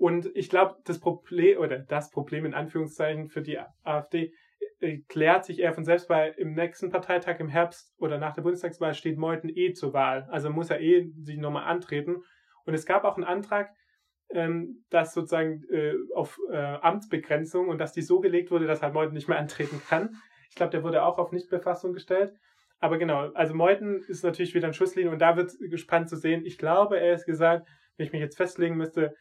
und ich glaube, das Problem oder das Problem in Anführungszeichen für die AfD äh, klärt sich eher von selbst, weil im nächsten Parteitag im Herbst oder nach der Bundestagswahl steht Meuthen eh zur Wahl. Also muss er eh sich nochmal antreten. Und es gab auch einen Antrag, ähm, dass sozusagen äh, auf äh, Amtsbegrenzung und dass die so gelegt wurde, dass halt Meuthen nicht mehr antreten kann. Ich glaube, der wurde auch auf Nichtbefassung gestellt. Aber genau, also Meuthen ist natürlich wieder ein Schusslinie und da wird gespannt zu sehen. Ich glaube, er ist gesagt, wenn ich mich jetzt festlegen müsste,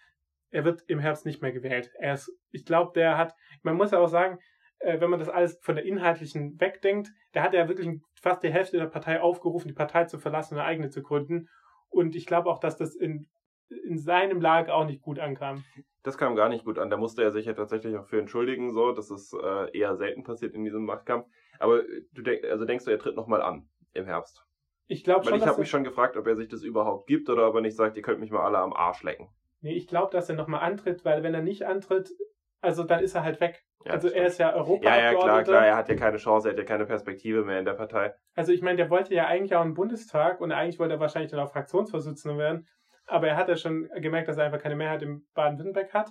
er wird im Herbst nicht mehr gewählt. Er ist, ich glaube, der hat, man muss ja auch sagen, äh, wenn man das alles von der inhaltlichen wegdenkt, der hat ja wirklich fast die Hälfte der Partei aufgerufen, die Partei zu verlassen und eine eigene zu gründen. Und ich glaube auch, dass das in, in seinem Lager auch nicht gut ankam. Das kam gar nicht gut an. Da musste er sich ja tatsächlich auch für entschuldigen. So, das ist äh, eher selten passiert in diesem Machtkampf. Aber äh, du denk, also denkst du, er tritt nochmal an im Herbst? Ich glaube Weil schon, ich dass habe mich schon gefragt, ob er sich das überhaupt gibt oder ob er nicht sagt, ihr könnt mich mal alle am Arsch lecken. Nee, ich glaube, dass er nochmal antritt, weil wenn er nicht antritt, also dann ist er halt weg. Ja, also er ist ja ja, ja, Europaabgeordneter. klar, klar. Er hat ja keine Chance, er hat ja keine Perspektive mehr in der Partei. Also ich meine, der wollte ja eigentlich auch einen Bundestag und eigentlich wollte er wahrscheinlich dann auch Fraktionsvorsitzender werden. Aber er hat ja schon gemerkt, dass er einfach keine Mehrheit im Baden-Württemberg hat.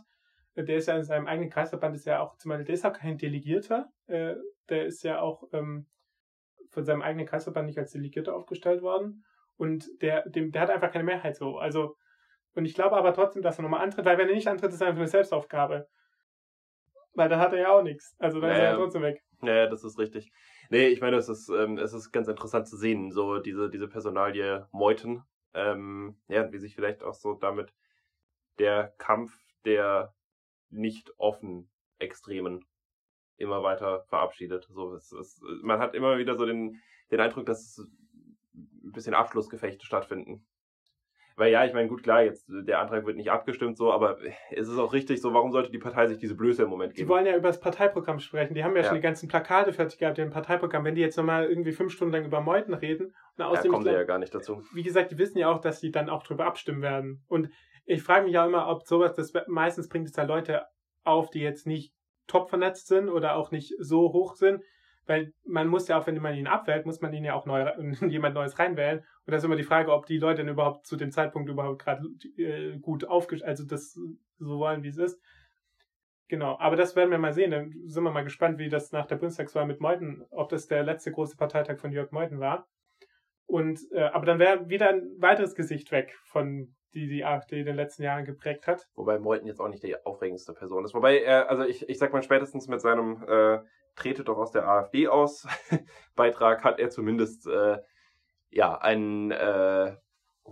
Der ist ja in seinem eigenen Kreisverband, ist ja auch, zum Beispiel, der ist auch kein Delegierter. Äh, Der ist ja auch ähm, von seinem eigenen Kreisverband nicht als Delegierter aufgestellt worden. Und der, dem, der hat einfach keine Mehrheit so. Also, und ich glaube aber trotzdem, dass er nochmal antritt, weil wenn er nicht antritt, ist er einfach eine Selbstaufgabe. Weil dann hat er ja auch nichts. Also dann ist er Naja. ja trotzdem weg. Ja, das ist richtig. Nee, ich meine, es ist, ähm, es ist ganz interessant zu sehen, so diese, diese Personalie Meuthen. Ähm, ja, wie sich vielleicht auch so damit der Kampf der nicht offen Extremen immer weiter verabschiedet. So, es, es, man hat immer wieder so den, den Eindruck, dass ein bisschen Abschlussgefechte stattfinden. Weil ja, ich meine, gut, klar, jetzt der Antrag wird nicht abgestimmt, so, aber es ist auch richtig, so, warum sollte die Partei sich diese Blöße im Moment Die geben? wollen ja über das Parteiprogramm sprechen. Die haben ja, Ja. schon die ganzen Plakate fertig gehabt, im Parteiprogramm. Wenn die jetzt nochmal irgendwie fünf Stunden lang über Meuthen reden, und Da außerdem, kommen ich sie ja gar nicht dazu. wie gesagt, die wissen ja auch, dass sie dann auch drüber abstimmen werden. Und ich frage mich ja immer, ob sowas, das meistens bringt es da Leute auf, die jetzt nicht top vernetzt sind oder auch nicht so hoch sind. Weil man muss ja auch, wenn man ihn abwählt, muss man ihn ja auch neu, jemand Neues reinwählen. Und da ist immer die Frage, ob die Leute dann überhaupt zu dem Zeitpunkt überhaupt gerade äh, gut aufgestellt, also das so wollen, wie es ist. Genau, aber das werden wir mal sehen. Dann sind wir mal gespannt, wie das nach der Bundestagswahl mit Meuthen, ob das der letzte große Parteitag von Jörg Meuthen war. Und äh, aber dann wäre wieder ein weiteres Gesicht weg, von die die AfD in den letzten Jahren geprägt hat. Wobei Meuthen jetzt auch nicht die aufregendste Person ist. Wobei, er, also ich, ich sag mal, spätestens mit seinem äh, Trete doch aus der AfD aus Beitrag hat er zumindest äh, ja ein äh,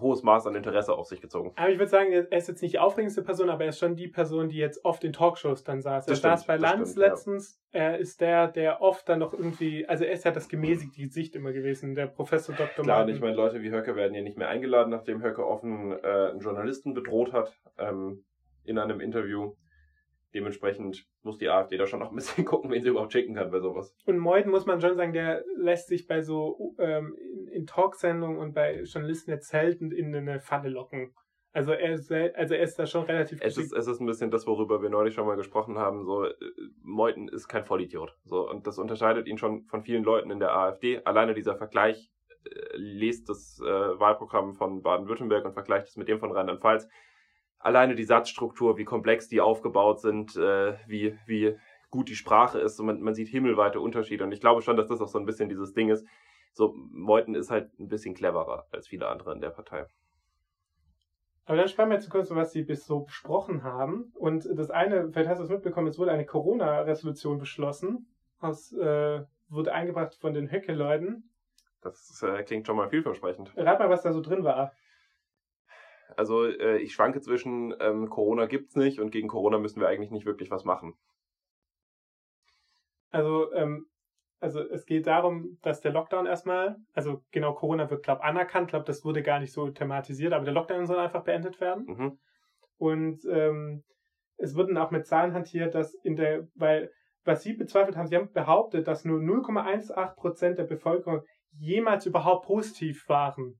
hohes Maß an Interesse auf sich gezogen. Aber ich würde sagen, er ist jetzt nicht die aufregendste Person, aber er ist schon die Person, die jetzt oft in Talkshows dann saß. Er saß bei Lanz stimmt, ja. letztens. Er ist der, der oft dann noch irgendwie, also er ist ja das gemäßigte Gesicht immer gewesen, der Professor Dr. Klar, Martin. ich meine, Leute wie Höcke werden hier nicht mehr eingeladen, nachdem Höcke offen äh, einen Journalisten bedroht hat ähm, in einem Interview. Dementsprechend muss die AfD da schon noch ein bisschen gucken, wen sie überhaupt schicken kann bei sowas. Und Meuthen muss man schon sagen, der lässt sich bei so ähm, in, in Talksendungen und bei Journalisten jetzt selten in eine Falle locken. Also er ist, also er ist da schon relativ Es ist, es ist ein bisschen das, worüber wir neulich schon mal gesprochen haben. So, äh, Meuthen ist kein Vollidiot. So, und das unterscheidet ihn schon von vielen Leuten in der AfD. Alleine dieser Vergleich, äh, lest das äh, Wahlprogramm von Baden-Württemberg und vergleicht es mit dem von Rheinland-Pfalz. Alleine die Satzstruktur, wie komplex die aufgebaut sind, äh, wie, wie gut die Sprache ist. So, man, man sieht himmelweite Unterschiede. Und ich glaube schon, dass das auch so ein bisschen dieses Ding ist. So, Meuthen ist halt ein bisschen cleverer als viele andere in der Partei. Aber dann sprechen wir jetzt kurz, was sie bis so besprochen haben. Und das eine, vielleicht hast du es mitbekommen, es wurde eine Corona-Resolution beschlossen. Das äh, wurde eingebracht von den Höcke-Leuten. Das äh, klingt schon mal vielversprechend. Rat mal, was da so drin war. Also äh, ich schwanke zwischen ähm, Corona gibt's nicht und gegen Corona müssen wir eigentlich nicht wirklich was machen. Also, ähm, also es geht darum, dass der Lockdown erstmal, also genau, Corona wird, glaube anerkannt, glaube das wurde gar nicht so thematisiert, aber der Lockdown soll einfach beendet werden. Mhm. Und ähm, es wurden auch mit Zahlen hantiert, dass in der, weil was sie bezweifelt haben, sie haben behauptet, dass nur 0,18 Prozent der Bevölkerung jemals überhaupt positiv waren.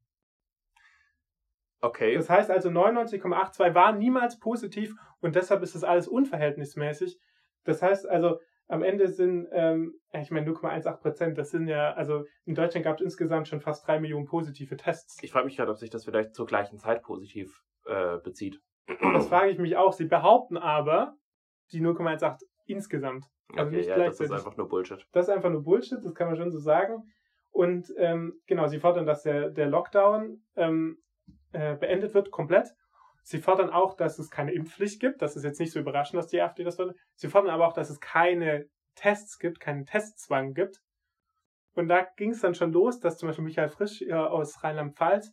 Okay. Das heißt also 99,82 waren niemals positiv und deshalb ist das alles unverhältnismäßig. Das heißt also, am Ende sind, ähm, ich meine 0,18 Prozent, das sind ja, also in Deutschland gab es insgesamt schon fast drei Millionen positive Tests. Ich frage mich gerade, ob sich das vielleicht zur gleichen Zeit positiv äh, bezieht. Das frage ich mich auch. Sie behaupten aber die 0,18 insgesamt. Also okay, nicht ja, das ist einfach nur Bullshit. Das ist einfach nur Bullshit, das kann man schon so sagen. Und ähm, genau, sie fordern, dass der, der Lockdown ähm, äh, beendet wird, komplett. Sie fordern auch, dass es keine Impfpflicht gibt. Das ist jetzt nicht so überraschend, dass die AfD das fordert. Sie fordern aber auch, dass es keine Tests gibt, keinen Testzwang gibt. Und da ging es dann schon los, dass zum Beispiel Michael Frisch äh, aus Rheinland-Pfalz,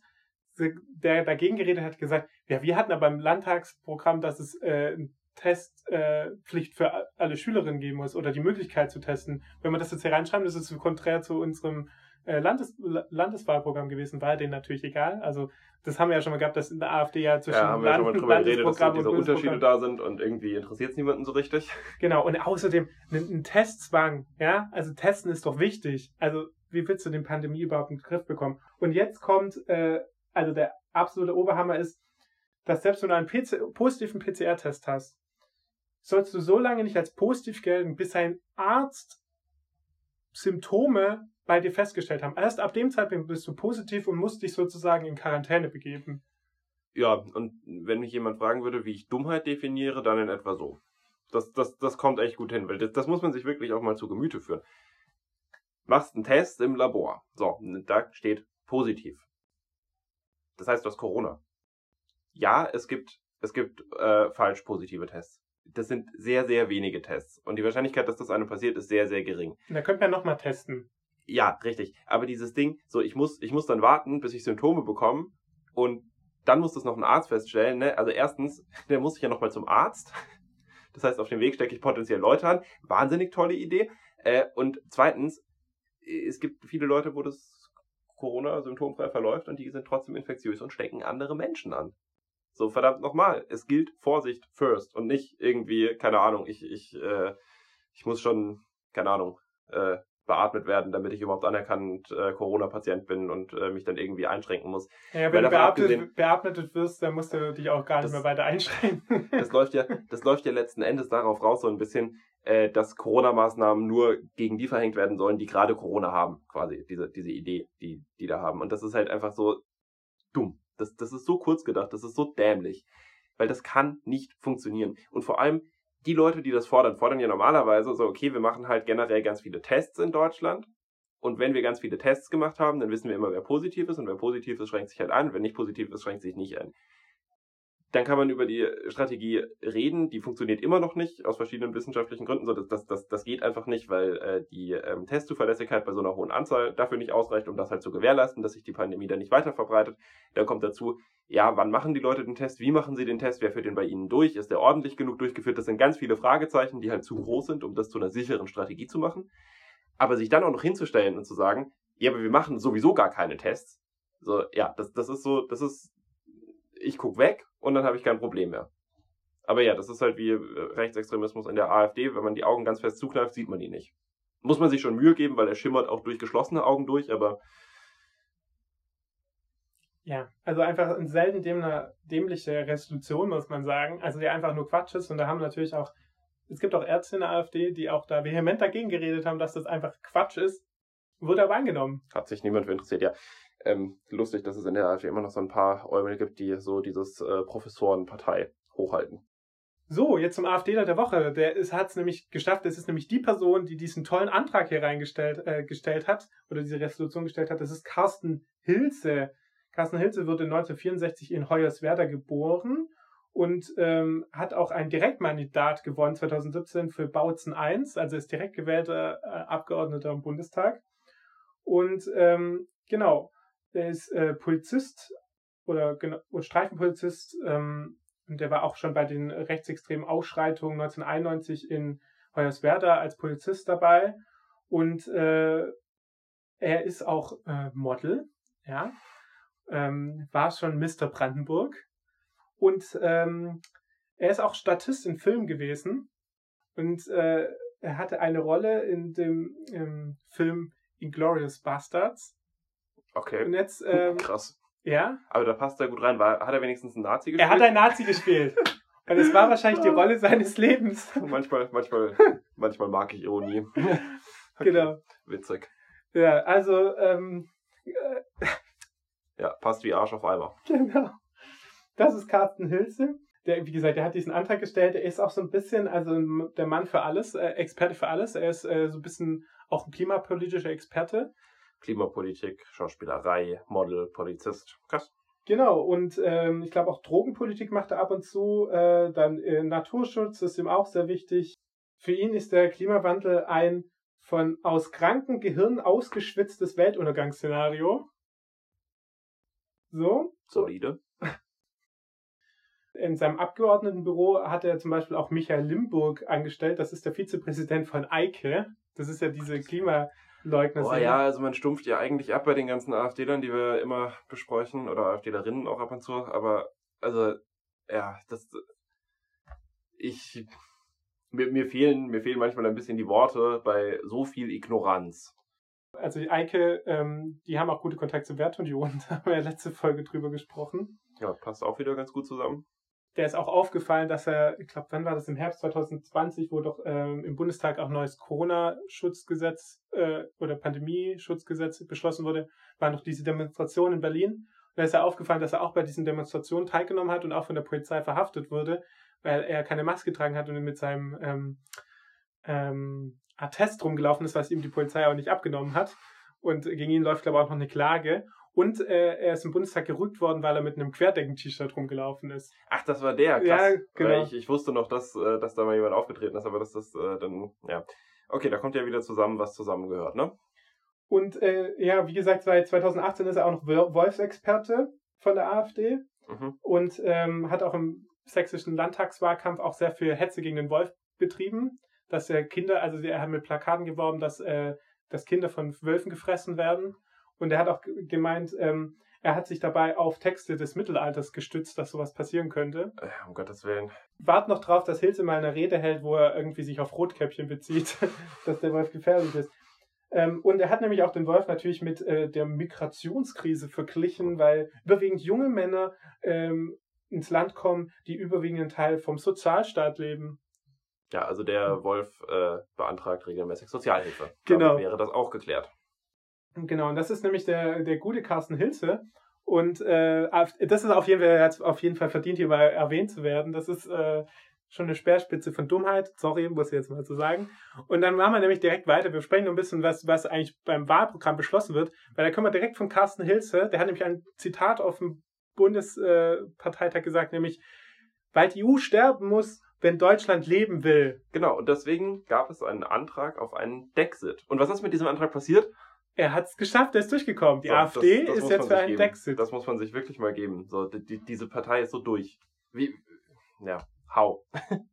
der dagegen geredet hat, gesagt, ja, wir hatten aber im Landtagsprogramm, dass es äh, Testpflicht äh, für alle Schülerinnen geben muss oder die Möglichkeit zu testen. Wenn man das jetzt hier reinschreibt, ist es konträr zu unserem äh, Landes Landeswahlprogramm gewesen, war denen natürlich egal. Also das haben wir ja schon mal gehabt, dass in der AfD ja zwischen ja, haben wir Land, ja schon mal drüber geredet, dass diese Unterschiede da sind und irgendwie interessiert es niemanden so richtig. Genau, und außerdem ein, ein Testzwang, ja, also testen ist doch wichtig. Also wie willst du den Pandemie überhaupt in den Griff bekommen? Und jetzt kommt, äh, also der absolute Oberhammer ist, dass selbst wenn du einen PC positiven PCR-Test hast, sollst du so lange nicht als positiv gelten, bis ein Arzt Symptome bei dir festgestellt haben. Erst ab dem Zeitpunkt bist du positiv und musst dich sozusagen in Quarantäne begeben. Ja, und wenn mich jemand fragen würde, wie ich Dummheit definiere, dann in etwa so. Das, das, das kommt echt gut hin, weil das, das muss man sich wirklich auch mal zu Gemüte führen. Machst einen Test im Labor. So, da steht positiv. Das heißt, du hast Corona. Ja, es gibt, es gibt äh, falsch positive Tests. Das sind sehr, sehr wenige Tests. Und die Wahrscheinlichkeit, dass das einem passiert, ist sehr, sehr gering. Da könnte man nochmal testen. Ja, richtig. Aber dieses Ding, so ich muss, ich muss dann warten, bis ich Symptome bekomme und dann muss das noch ein Arzt feststellen. Ne? Also erstens, der muss ich ja nochmal zum Arzt. Das heißt, auf dem Weg stecke ich potenziell Leute an. Wahnsinnig tolle Idee. Äh, und zweitens, es gibt viele Leute, wo das Corona symptomfrei verläuft und die sind trotzdem infektiös und stecken andere Menschen an. So, verdammt nochmal, es gilt Vorsicht first und nicht irgendwie, keine Ahnung, ich, ich, äh, ich muss schon, keine Ahnung, äh, beatmet werden, damit ich überhaupt anerkannt äh, Corona-Patient bin und äh, mich dann irgendwie einschränken muss. Ja, wenn du beatmet, wirst, dann musst du dich auch gar das, nicht mehr weiter einschränken. das läuft ja, das läuft ja letzten Endes darauf raus, so ein bisschen, äh, dass Corona-Maßnahmen nur gegen die verhängt werden sollen, die gerade Corona haben, quasi, diese, diese Idee, die, die da haben. Und das ist halt einfach so dumm. Das, das ist so kurz gedacht, das ist so dämlich. Weil das kann nicht funktionieren. Und vor allem, die Leute, die das fordern, fordern ja normalerweise so, okay, wir machen halt generell ganz viele Tests in Deutschland. Und wenn wir ganz viele Tests gemacht haben, dann wissen wir immer, wer positiv ist. Und wer positiv ist, schränkt sich halt ein. Wenn nicht positiv ist, schränkt sich nicht ein. Dann kann man über die Strategie reden. Die funktioniert immer noch nicht, aus verschiedenen wissenschaftlichen Gründen. So, das, das, das, geht einfach nicht, weil äh, die ähm, Testzuverlässigkeit bei so einer hohen Anzahl dafür nicht ausreicht, um das halt zu gewährleisten, dass sich die Pandemie dann nicht weiter verbreitet. Dann kommt dazu, ja, wann machen die Leute den Test? Wie machen sie den Test? Wer führt den bei ihnen durch? Ist der ordentlich genug durchgeführt? Das sind ganz viele Fragezeichen, die halt zu groß sind, um das zu einer sicheren Strategie zu machen. Aber sich dann auch noch hinzustellen und zu sagen, ja, aber wir machen sowieso gar keine Tests. So, ja, das, das ist so, das ist, ich guck weg und dann habe ich kein Problem mehr. Aber ja, das ist halt wie äh, Rechtsextremismus in der AfD. Wenn man die Augen ganz fest zukneift, sieht man ihn nicht. Muss man sich schon Mühe geben, weil er schimmert auch durch geschlossene Augen durch, aber ja, also einfach ein selten dämliche Resolution, muss man sagen. Also die einfach nur Quatsch ist. Und da haben natürlich auch, es gibt auch Ärzte in der AfD, die auch da vehement dagegen geredet haben, dass das einfach Quatsch ist. Wurde aber angenommen. Hat sich niemand für interessiert, ja. Ähm, lustig, dass es in der AfD immer noch so ein paar Eumel gibt, die so dieses äh, Professorenpartei hochhalten. So, jetzt zum AfD der Woche. Der hat es nämlich geschafft. Es ist nämlich die Person, die diesen tollen Antrag hier reingestellt äh, gestellt hat oder diese Resolution gestellt hat. Das ist Carsten Hilze. Carsten Hilze wurde 1964 in Hoyerswerda geboren und ähm, hat auch ein Direktmandat gewonnen 2017 für Bautzen 1, also ist direkt gewählter äh, Abgeordneter im Bundestag. Und ähm, genau, er ist äh, Polizist oder, genau, Streifenpolizist ähm, und der war auch schon bei den rechtsextremen Ausschreitungen 1991 in Hoyerswerda als Polizist dabei und äh, er ist auch äh, Model, ja, ähm, war schon Mr. Brandenburg. Und ähm, er ist auch Statist in Filmen gewesen. Und äh, er hatte eine Rolle in dem Film Inglorious Bastards. Okay. Und jetzt, ähm, Krass. ja, Aber da passt er gut rein. War, hat er wenigstens einen Nazi gespielt? er hat einen Nazi gespielt. Und es war wahrscheinlich die Rolle seines Lebens. manchmal, manchmal, manchmal mag ich Ironie. Okay, Genau. Witzig. Ja, also, ähm, äh, Ja, passt wie Arsch auf Eimer. genau. Das ist Carsten Hilse. Der, wie gesagt, der hat diesen Antrag gestellt. Er ist auch so ein bisschen, also der Mann für alles, äh, Experte für alles. Er ist äh, so ein bisschen auch ein klimapolitischer Experte. Klimapolitik, Schauspielerei, Model, Polizist. Krass. Genau, und ähm, ich glaube auch Drogenpolitik macht er ab und zu. Äh, dann äh, Naturschutz ist ihm auch sehr wichtig. Für ihn ist der Klimawandel ein von aus kranken Gehirn ausgeschwitztes Weltuntergangsszenario. So. Solide. In seinem Abgeordnetenbüro hat er zum Beispiel auch Michael Limburg angestellt. Das ist der Vizepräsident von EIKE. Das ist ja diese Klimaleugner. Boah, ja, also man stumpft ja eigentlich ab bei den ganzen AfDlern, die wir immer besprechen, oder AfDlerinnen auch ab und zu, aber, also, ja, das, ich, mir, mir fehlen, mir fehlen manchmal ein bisschen die Worte bei so viel Ignoranz. Also die Eike, ähm, die haben auch gute Kontakte zur Wertunion. Da haben wir ja letzte Folge drüber gesprochen. Ja, passt auch wieder ganz gut zusammen. Der ist auch aufgefallen, dass er, ich glaube, wann war das im Herbst 2020, wo doch ähm, im Bundestag auch neues Corona-Schutzgesetz äh, oder Pandemieschutzgesetz beschlossen wurde, waren noch diese Demonstrationen in Berlin. Und da ist er aufgefallen, dass er auch bei diesen Demonstrationen teilgenommen hat und auch von der Polizei verhaftet wurde, weil er keine Maske getragen hat und mit seinem ähm, ähm, Attest rumgelaufen ist, was ihm die Polizei auch nicht abgenommen hat. Und gegen ihn läuft, glaube ich, auch noch eine Klage. Und äh, er ist im Bundestag gerügt worden, weil er mit einem Querdecken-T-Shirt rumgelaufen ist. Ach, das war der, krass. Ja, genau. Ich, ich wusste noch, dass, äh, dass da mal jemand aufgetreten ist, aber dass das äh, dann, ja. Okay, da kommt ja wieder zusammen, was zusammengehört, ne? Und äh, ja, wie gesagt, seit 2018 ist er auch noch Wol- Wolfsexperte von der AfD Mhm. und ähm, hat auch im sächsischen Landtagswahlkampf auch sehr viel Hetze gegen den Wolf betrieben, dass er Kinder, also er hat mit Plakaten geworben, dass, äh, dass Kinder von Wölfen gefressen werden. Und er hat auch ge- gemeint, ähm, er hat sich dabei auf Texte des Mittelalters gestützt, dass sowas passieren könnte. Äh, um Gottes Willen. Wart noch drauf, dass Hilse mal eine Rede hält, wo er irgendwie sich auf Rotkäppchen bezieht, dass der Wolf gefährlich ist. Ähm, und er hat nämlich auch den Wolf natürlich mit äh, der Migrationskrise verglichen, weil überwiegend junge Männer ähm, ins Land kommen, die überwiegenden Teil vom Sozialstaat leben. Ja, also der Wolf äh, beantragt regelmäßig Sozialhilfe. Genau. Damit wäre das auch geklärt. Genau, und das ist nämlich der, der gute Carsten Hilse. Und äh, das ist auf jeden Fall, hat auf jeden Fall verdient, hier mal erwähnt zu werden. Das ist äh, schon eine Speerspitze von Dummheit. Sorry, muss ich jetzt mal so sagen. Und dann machen wir nämlich direkt weiter. Wir sprechen ein bisschen, was, was eigentlich beim Wahlprogramm beschlossen wird. Weil da können wir direkt von Carsten Hilse, der hat nämlich ein Zitat auf dem Bundesparteitag gesagt, nämlich, weil die EU sterben muss, wenn Deutschland leben will. Genau, und deswegen gab es einen Antrag auf einen Dexit. Und was ist mit diesem Antrag passiert? Er hat es geschafft, er ist durchgekommen. Die So, AfD das- das ist jetzt man für einen. Dexit. Das muss man sich wirklich mal geben. So, die, die, diese Partei ist so durch. Wie, ja, how?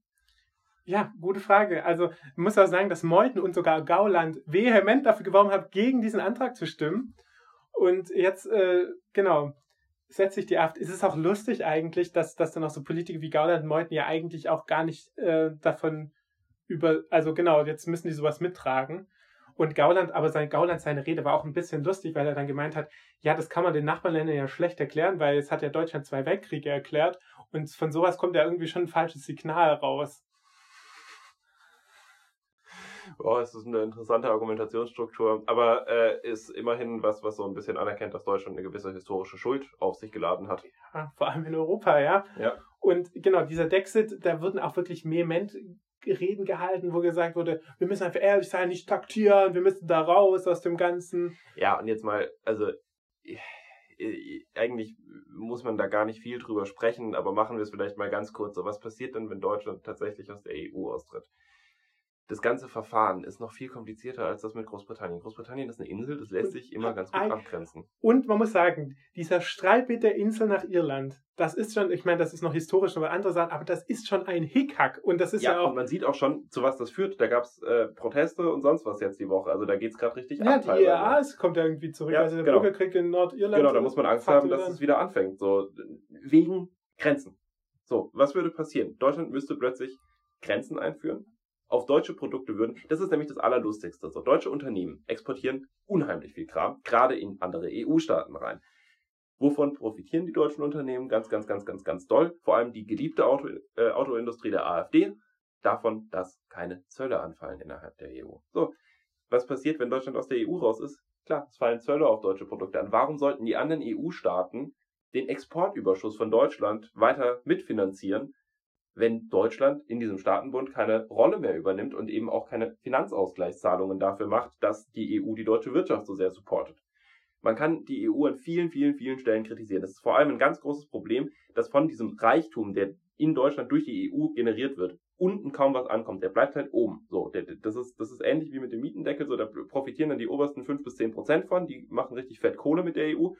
Ja, gute Frage. Also, ich muss auch sagen, dass Meuthen und sogar Gauland vehement dafür geworben haben, gegen diesen Antrag zu stimmen. Und jetzt, äh, genau, setzt sich die AfD. Es ist auch lustig eigentlich, dass, dass dann auch so Politiker wie Gauland und Meuthen ja eigentlich auch gar nicht äh, davon über, also genau, jetzt müssen die sowas mittragen. Und Gauland, aber sein Gauland, seine Rede war auch ein bisschen lustig, weil er dann gemeint hat, ja, das kann man den Nachbarländern ja schlecht erklären, weil es hat ja Deutschland zwei Weltkriege erklärt und von sowas kommt ja irgendwie schon ein falsches Signal raus. Oh, es ist eine interessante Argumentationsstruktur, aber äh, ist immerhin was, was so ein bisschen anerkennt, dass Deutschland eine gewisse historische Schuld auf sich geladen hat. Ja, vor allem in Europa, ja. Ja. Und genau, dieser Dexit, da wurden auch wirklich vehement Reden gehalten, wo gesagt wurde, wir müssen einfach ehrlich sein, nicht taktieren, wir müssen da raus aus dem Ganzen. Ja, und jetzt mal, also äh, eigentlich muss man da gar nicht viel drüber sprechen, aber machen wir es vielleicht mal ganz kurz. So, was passiert denn, wenn Deutschland tatsächlich aus der EU austritt? Das ganze Verfahren ist noch viel komplizierter als das mit Großbritannien. Großbritannien ist eine Insel, das lässt sich immer ganz gut Ein- abgrenzen. Und man muss sagen, dieser Streit mit der Insel nach Irland, das ist schon, ich meine, das ist noch historisch noch andere Sachen, aber das ist schon ein Hickhack. Und das ist ja, Ja, auch und man sieht auch schon, zu was das führt. Da gab es äh, Proteste und sonst was jetzt die Woche. Also da geht's gerade richtig Ja, ab. die teilweise. IAA es kommt ja irgendwie zurück. Ja, also der genau. Bürgerkrieg in Nordirland. Genau, da muss man Angst haben, dass es wieder anfängt. So, wegen Grenzen. So, was würde passieren? Deutschland müsste plötzlich Grenzen einführen. Auf deutsche Produkte würden, das ist nämlich das Allerlustigste. So, deutsche Unternehmen exportieren unheimlich viel Kram, gerade in andere EU-Staaten rein. Wovon profitieren die deutschen Unternehmen? Ganz, ganz, ganz, ganz, ganz doll. Vor allem die geliebte Auto, äh, Autoindustrie der AfD. Davon, dass keine Zölle anfallen innerhalb der EU. So, was passiert, wenn Deutschland aus der EU raus ist? Klar, es fallen Zölle auf deutsche Produkte an. Warum sollten die anderen EU-Staaten den Exportüberschuss von Deutschland weiter mitfinanzieren, wenn Deutschland in diesem Staatenbund keine Rolle mehr übernimmt und eben auch keine Finanzausgleichszahlungen dafür macht, dass die EU die deutsche Wirtschaft so sehr supportet. Man kann die EU an vielen, vielen, vielen Stellen kritisieren. Das ist vor allem ein ganz großes Problem, dass von diesem Reichtum, der in Deutschland durch die EU generiert wird, unten kaum was ankommt. Der bleibt halt oben. So, das ist, das ist ähnlich wie mit dem Mietendeckel. So, da profitieren dann die obersten fünf bis zehn Prozent von. Die machen richtig fett Kohle mit der EU.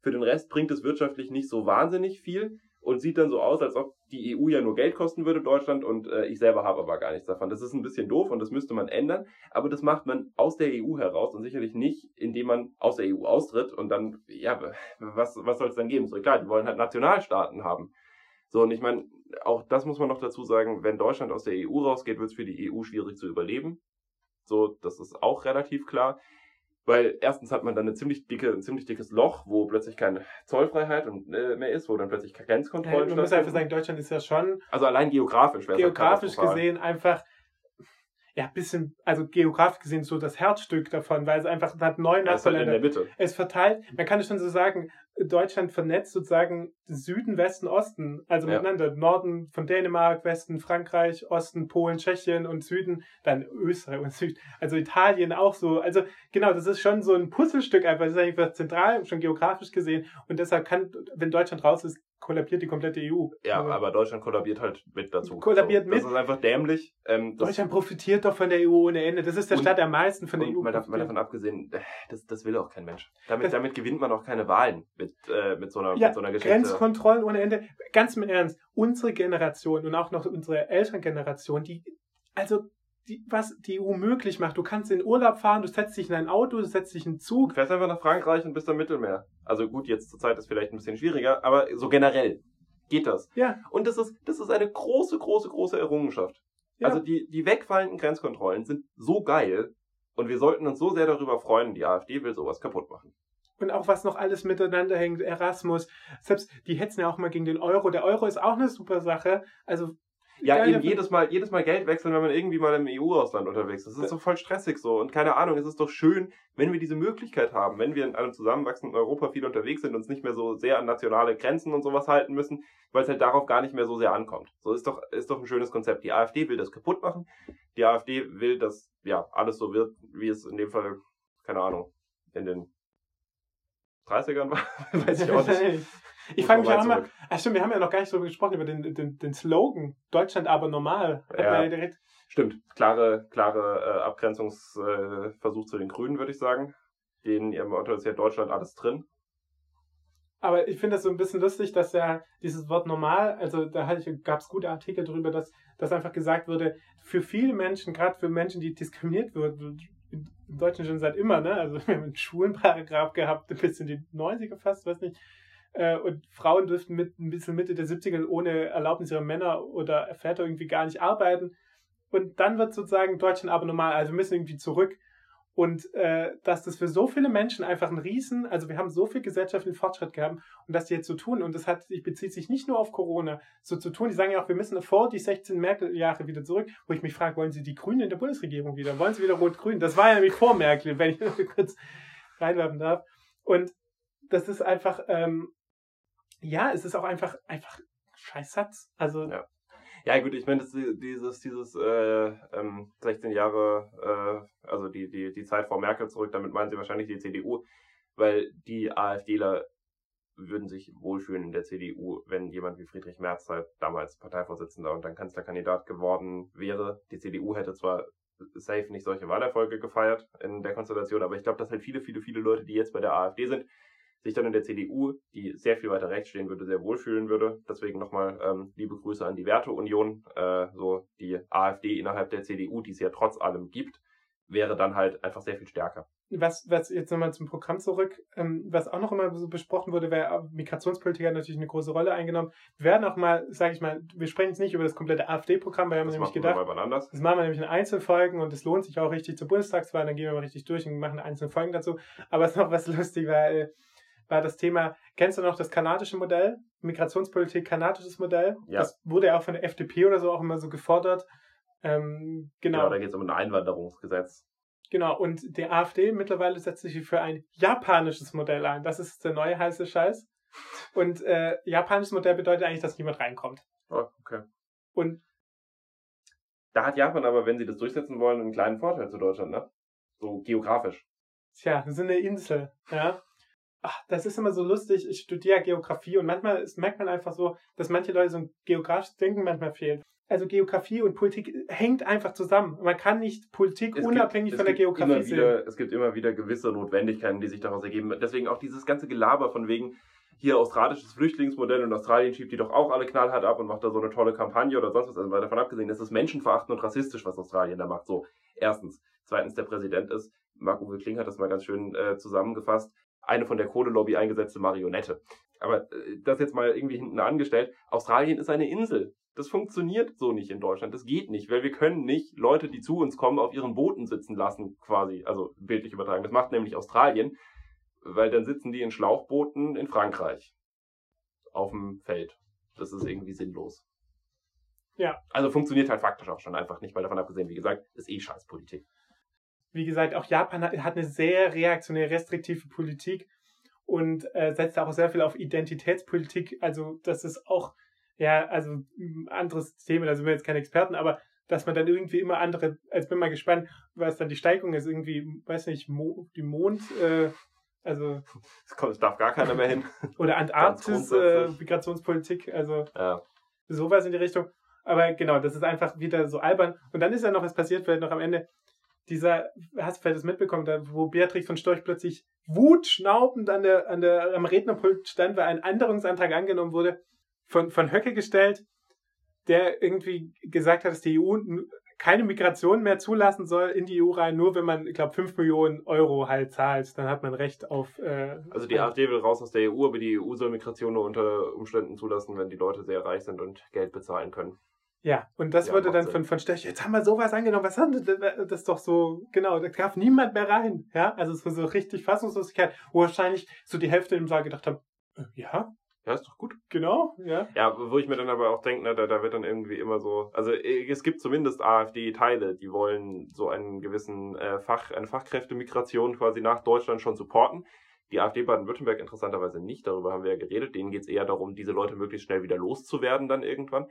Für den Rest bringt es wirtschaftlich nicht so wahnsinnig viel und sieht dann so aus, als ob die EU ja nur Geld kosten würde, Deutschland, und äh, ich selber habe aber gar nichts davon. Das ist ein bisschen doof und das müsste man ändern, aber das macht man aus der EU heraus und sicherlich nicht, indem man aus der EU austritt und dann, ja, was, was soll es dann geben? So klar, die wollen halt Nationalstaaten haben. So, und ich meine, auch das muss man noch dazu sagen, wenn Deutschland aus der EU rausgeht, wird es für die EU schwierig zu überleben. So, das ist auch relativ klar. Weil erstens hat man dann eine ziemlich dicke, ein ziemlich dickes Loch, wo plötzlich keine Zollfreiheit und, äh, mehr ist, wo dann plötzlich Grenzkontrollen ja, Man muss einfach sagen, Deutschland ist ja schon. Also allein geografisch wäre Geografisch gesehen einfach ja, bisschen, also geografisch gesehen so das Herzstück davon, weil es einfach hat neun ja, Nachbarländer. Halt in der Mitte. Es verteilt, man kann es schon so sagen, Deutschland vernetzt sozusagen Süden, Westen, Osten, also ja. miteinander. Norden von Dänemark, Westen Frankreich, Osten Polen, Tschechien und Süden dann Österreich und Süd, also Italien auch so. Also genau, das ist schon so ein Puzzlestück einfach, das ist einfach zentral, schon geografisch gesehen und deshalb kann, wenn Deutschland raus ist, kollabiert die komplette EU. Ja, also, aber Deutschland kollabiert halt mit dazu. Kollabiert so, mit. Das ist einfach dämlich. Ähm, Deutschland profitiert doch von der EU ohne Ende. Das ist der Staat, der am meisten von der EU mal, mal davon abgesehen, äh, das, das will auch kein Mensch. Damit, das, damit gewinnt man auch keine Wahlen mit, äh, mit, so einer, ja, mit so einer Geschichte. Grenzkontrollen ohne Ende. Ganz im Ernst, unsere Generation und auch noch unsere Elterngeneration, die, also die, was die EU möglich macht. Du kannst in Urlaub fahren, du setzt dich in ein Auto, du setzt dich in einen Zug. Du fährst einfach nach Frankreich und bist am Mittelmeer. Also gut, jetzt zur Zeit ist vielleicht ein bisschen schwieriger, aber so generell geht das. Ja. Und das ist, das ist eine große, große, große Errungenschaft. Ja. Also die, die wegfallenden Grenzkontrollen sind so geil und wir sollten uns so sehr darüber freuen, die AfD will sowas kaputt machen. Und auch was noch alles miteinander hängt, Erasmus, selbst die hetzen ja auch mal gegen den Euro. Der Euro ist auch eine super Sache. Also ja, eben jedes Mal, jedes Mal Geld wechseln, wenn man irgendwie mal im EU-Ausland unterwegs ist. Das ist so voll stressig so. Und keine Ahnung, es ist doch schön, wenn wir diese Möglichkeit haben, wenn wir in einem zusammenwachsenden Europa viel unterwegs sind und uns nicht mehr so sehr an nationale Grenzen und sowas halten müssen, weil es halt darauf gar nicht mehr so sehr ankommt. So ist doch, ist doch ein schönes Konzept. Die AfD will das kaputt machen. Die AfD will, dass, ja, alles so wird, wie es in dem Fall, keine Ahnung, in den 30ern war. Weiß ich auch nicht. Ich frage mich auch immer, ach stimmt, wir haben ja noch gar nicht so gesprochen über den, den, den Slogan, Deutschland aber normal. Ja. Stimmt, klare, klare äh, Abgrenzungsversuch äh, zu den Grünen, würde ich sagen. Den ihr Motto ist ja Deutschland alles drin. Aber ich finde das so ein bisschen lustig, dass ja dieses Wort normal, also da gab es gute Artikel darüber, dass, dass einfach gesagt wurde, für viele Menschen, gerade für Menschen, die diskriminiert wurden, in Deutschland schon seit immer, ne? Also wir haben einen Schulenparagraf gehabt, bis in die 90er fast, weiß nicht, äh, und Frauen dürften mit ein bisschen Mitte der 70er ohne Erlaubnis ihrer Männer oder Väter irgendwie gar nicht arbeiten. Und dann wird sozusagen Deutschland aber normal, also wir müssen irgendwie zurück. Und äh, dass das für so viele Menschen einfach ein Riesen, also wir haben so viel gesellschaftlichen Fortschritt gehabt und das jetzt so tun, und das hat, bezieht sich nicht nur auf Corona, so zu tun, die sagen ja auch, wir müssen vor die 16 Merkel-Jahre wieder zurück, wo ich mich frage, wollen Sie die Grünen in der Bundesregierung wieder? Wollen Sie wieder Rot-Grün? Das war ja nämlich vor Merkel, wenn ich kurz reinwerfen darf. Und das ist einfach, ähm, ja, es ist auch einfach, einfach Scheißsatz. Also. Ja. Ja, gut, ich meine, dieses, dieses äh, ähm, 16 Jahre, äh, also die, die, die Zeit vor Merkel zurück, damit meinen sie wahrscheinlich die CDU, weil die AfDler würden sich wohlfühlen in der CDU, wenn jemand wie Friedrich Merz halt damals Parteivorsitzender und dann Kanzlerkandidat geworden wäre. Die CDU hätte zwar safe nicht solche Wahlerfolge gefeiert in der Konstellation, aber ich glaube, dass halt viele, viele, viele Leute, die jetzt bei der AfD sind, sich dann in der CDU, die sehr viel weiter rechts stehen würde, sehr wohlfühlen würde. Deswegen nochmal ähm, liebe Grüße an die Werteunion, äh, so die AfD innerhalb der CDU, die es ja trotz allem gibt, wäre dann halt einfach sehr viel stärker. Was, was jetzt nochmal zum Programm zurück, ähm, was auch noch immer so besprochen wurde, wäre Migrationspolitik hat natürlich eine große Rolle eingenommen. Wir werden auch mal, sage ich mal, wir sprechen jetzt nicht über das komplette AfD-Programm, weil wir haben Das nämlich gedacht, das machen wir nämlich in Einzelfolgen und es lohnt sich auch richtig zur Bundestagswahl, dann gehen wir mal richtig durch und machen einzelne Folgen dazu. Aber es ist noch was lustig, weil war das Thema, kennst du noch das kanadische Modell? Migrationspolitik, kanadisches Modell? Ja. Das wurde ja auch von der FDP oder so auch immer so gefordert. Ähm, Genau, genau, da geht es um ein Einwanderungsgesetz. genau. Und die AfD mittlerweile setzt sich für ein japanisches Modell ein. Das ist der neue heiße Scheiß. Und äh, japanisches Modell bedeutet eigentlich, dass niemand reinkommt. Oh, okay. Und Da hat Japan aber, wenn sie das durchsetzen wollen, einen kleinen Vorteil zu Deutschland, ne? So geografisch. Tja, wir sind eine Insel, ja. Ach, das ist immer so lustig. Ich studiere Geografie und manchmal ist, merkt man einfach so, dass manche Leute so ein geografisches Denken manchmal fehlt. Also Geografie und Politik hängt einfach zusammen. Man kann nicht Politik Es unabhängig gibt, von der Geografie sehen. wieder, Es gibt immer wieder gewisse Notwendigkeiten, die sich daraus ergeben. Deswegen auch dieses ganze Gelaber von wegen, hier australisches Flüchtlingsmodell und Australien schiebt die doch auch alle knallhart ab und macht da so eine tolle Kampagne oder sonst was. Also mal davon abgesehen, das ist menschenverachtend und rassistisch, was Australien da macht. So, erstens. Zweitens, der Präsident ist, Marc-Uwe Kling hat das mal ganz schön äh, zusammengefasst, eine von der Kohlelobby eingesetzte Marionette. Aber äh, das jetzt mal irgendwie hinten angestellt. Australien ist eine Insel. Das funktioniert so nicht in Deutschland. Das geht nicht, weil wir können nicht Leute, die zu uns kommen, auf ihren Booten sitzen lassen, quasi. Also bildlich übertragen. Das macht nämlich Australien, weil dann sitzen die in Schlauchbooten in Frankreich. Auf dem Feld. Das ist irgendwie sinnlos. Ja. Also funktioniert halt faktisch auch schon einfach nicht, weil davon abgesehen, wie gesagt, ist eh Scheißpolitik. Wie gesagt, auch Japan hat, hat eine sehr reaktionäre, restriktive Politik und äh, setzt auch sehr viel auf Identitätspolitik. Also das ist auch, ja, also ein anderes Thema, da sind wir jetzt keine Experten, aber dass man dann irgendwie immer andere, also bin mal gespannt, was dann die Steigung ist, irgendwie, weiß nicht, Mo, die Mond, äh, also Es kommt- es darf gar keiner mehr hin. oder Antarktis äh. Migrationspolitik, also Ja. sowas in die Richtung. Aber genau, das ist einfach wieder so albern. Und dann ist ja noch was passiert, vielleicht noch am Ende. Dieser, hast du vielleicht das mitbekommen, da, wo Beatrix von Storch plötzlich wutschnaubend an der, an der, am Rednerpult stand, weil ein Änderungsantrag angenommen wurde, von, von Höcke gestellt, der irgendwie gesagt hat, dass die EU keine Migration mehr zulassen soll in die EU rein, nur wenn man, ich glaube, 5 Millionen Euro halt zahlt, dann hat man Recht auf. Äh, Also die AfD will raus aus der EU, aber die EU soll Migration nur unter Umständen zulassen, wenn die Leute sehr reich sind und Geld bezahlen können. Ja, und das Ja, wurde dann Sinn. von, von Stech, jetzt haben wir sowas angenommen, was haben wir, das ist doch so, genau, da darf niemand mehr rein, ja, also so, so richtig Fassungslosigkeit, wo wahrscheinlich so die Hälfte im Saal gedacht haben, äh, ja, Ja, ist doch gut. genau, ja, Ja, wo ich mir dann aber auch denke, ne, da, da wird dann irgendwie immer so, also äh, es gibt zumindest AfD-Teile, die wollen so einen gewissen äh, Fach, eine Fachkräftemigration quasi nach Deutschland schon supporten. Die AfD Baden-Württemberg interessanterweise nicht, darüber haben wir ja geredet. Denen geht es eher darum, diese Leute möglichst schnell wieder loszuwerden dann irgendwann.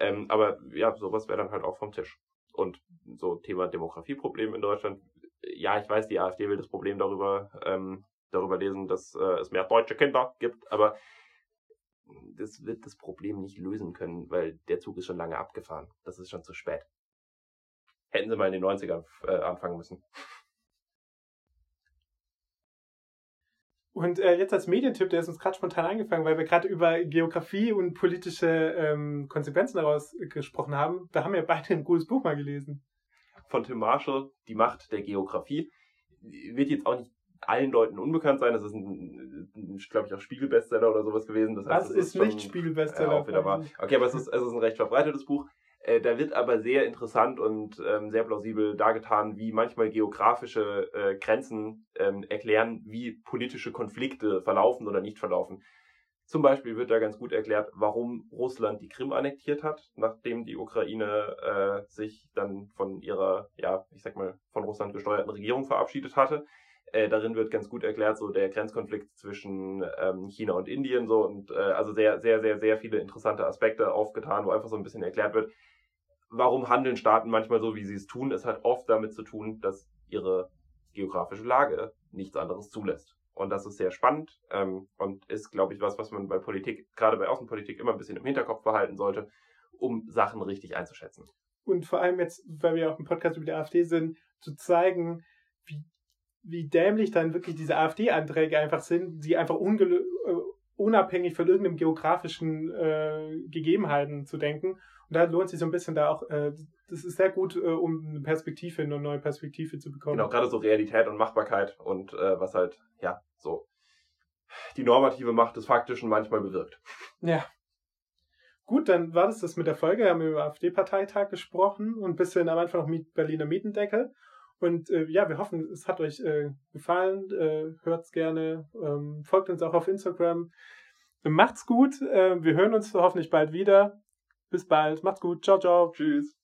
Ähm, aber ja, sowas wäre dann halt auch vom Tisch. Und so Thema Demografieproblem in Deutschland. Ja, ich weiß, die AfD will das Problem darüber, ähm, darüber lesen, dass äh, es mehr deutsche Kinder gibt, aber das wird das Problem nicht lösen können, weil der Zug ist schon lange abgefahren. Das ist schon zu spät. Hätten sie mal in den 90ern äh, anfangen müssen. Und äh, jetzt als Medientipp, der ist uns gerade spontan angefangen, weil wir gerade über Geografie und politische ähm, Konsequenzen daraus gesprochen haben, da haben wir beide ein gutes Buch mal gelesen. Von Tim Marshall, Die Macht der Geografie. Wird jetzt auch nicht allen Leuten unbekannt sein. Das ist ein, glaube ich, auch Spiegelbestseller oder sowas gewesen. Das heißt, Was das ist schon- nicht Spiegelbestseller? Ja, auch wieder. Okay, aber es ist, es ist ein recht verbreitetes Buch. Äh, da wird aber sehr interessant und ähm, sehr plausibel dargetan, wie manchmal geografische äh, Grenzen ähm, erklären, wie politische Konflikte verlaufen oder nicht verlaufen. Zum Beispiel wird da ganz gut erklärt, warum Russland die Krim annektiert hat, nachdem die Ukraine äh, sich dann von ihrer, ja, ich sag mal, von Russland gesteuerten Regierung verabschiedet hatte. Äh, darin wird ganz gut erklärt, so der Grenzkonflikt zwischen ähm, China und Indien, so und äh, also sehr, sehr, sehr, sehr viele interessante Aspekte aufgetan, wo einfach so ein bisschen erklärt wird, warum handeln Staaten manchmal so, wie sie es tun. Es hat oft damit zu tun, dass ihre geografische Lage nichts anderes zulässt. Und das ist sehr spannend ähm, und ist, glaube ich, was, was man bei Politik, gerade bei Außenpolitik, immer ein bisschen im Hinterkopf behalten sollte, um Sachen richtig einzuschätzen. und vor allem jetzt, weil wir auch im Podcast über die AfD sind, zu zeigen, wie, wie dämlich dann wirklich diese AfD-Anträge einfach sind, die einfach ungelö äh, unabhängig von irgendeinem geografischen äh, Gegebenheiten zu denken. Und da lohnt sich so ein bisschen da auch, äh, das ist sehr gut, äh, um eine Perspektive, eine neue Perspektive zu bekommen. Genau, gerade so Realität und Machbarkeit und äh, was halt, ja, so die normative Macht des Faktischen manchmal bewirkt. Ja. Gut, dann war das das mit der Folge. Wir haben über AfD-Parteitag gesprochen und ein bisschen am Anfang noch mit Berliner Mietendeckel. Und äh, ja, wir hoffen, es hat euch äh, gefallen. Äh, hört's gerne. Ähm, folgt uns auch auf Instagram. Macht's gut. Äh, wir hören uns hoffentlich bald wieder. Bis bald. Macht's gut. Ciao, ciao. Tschüss.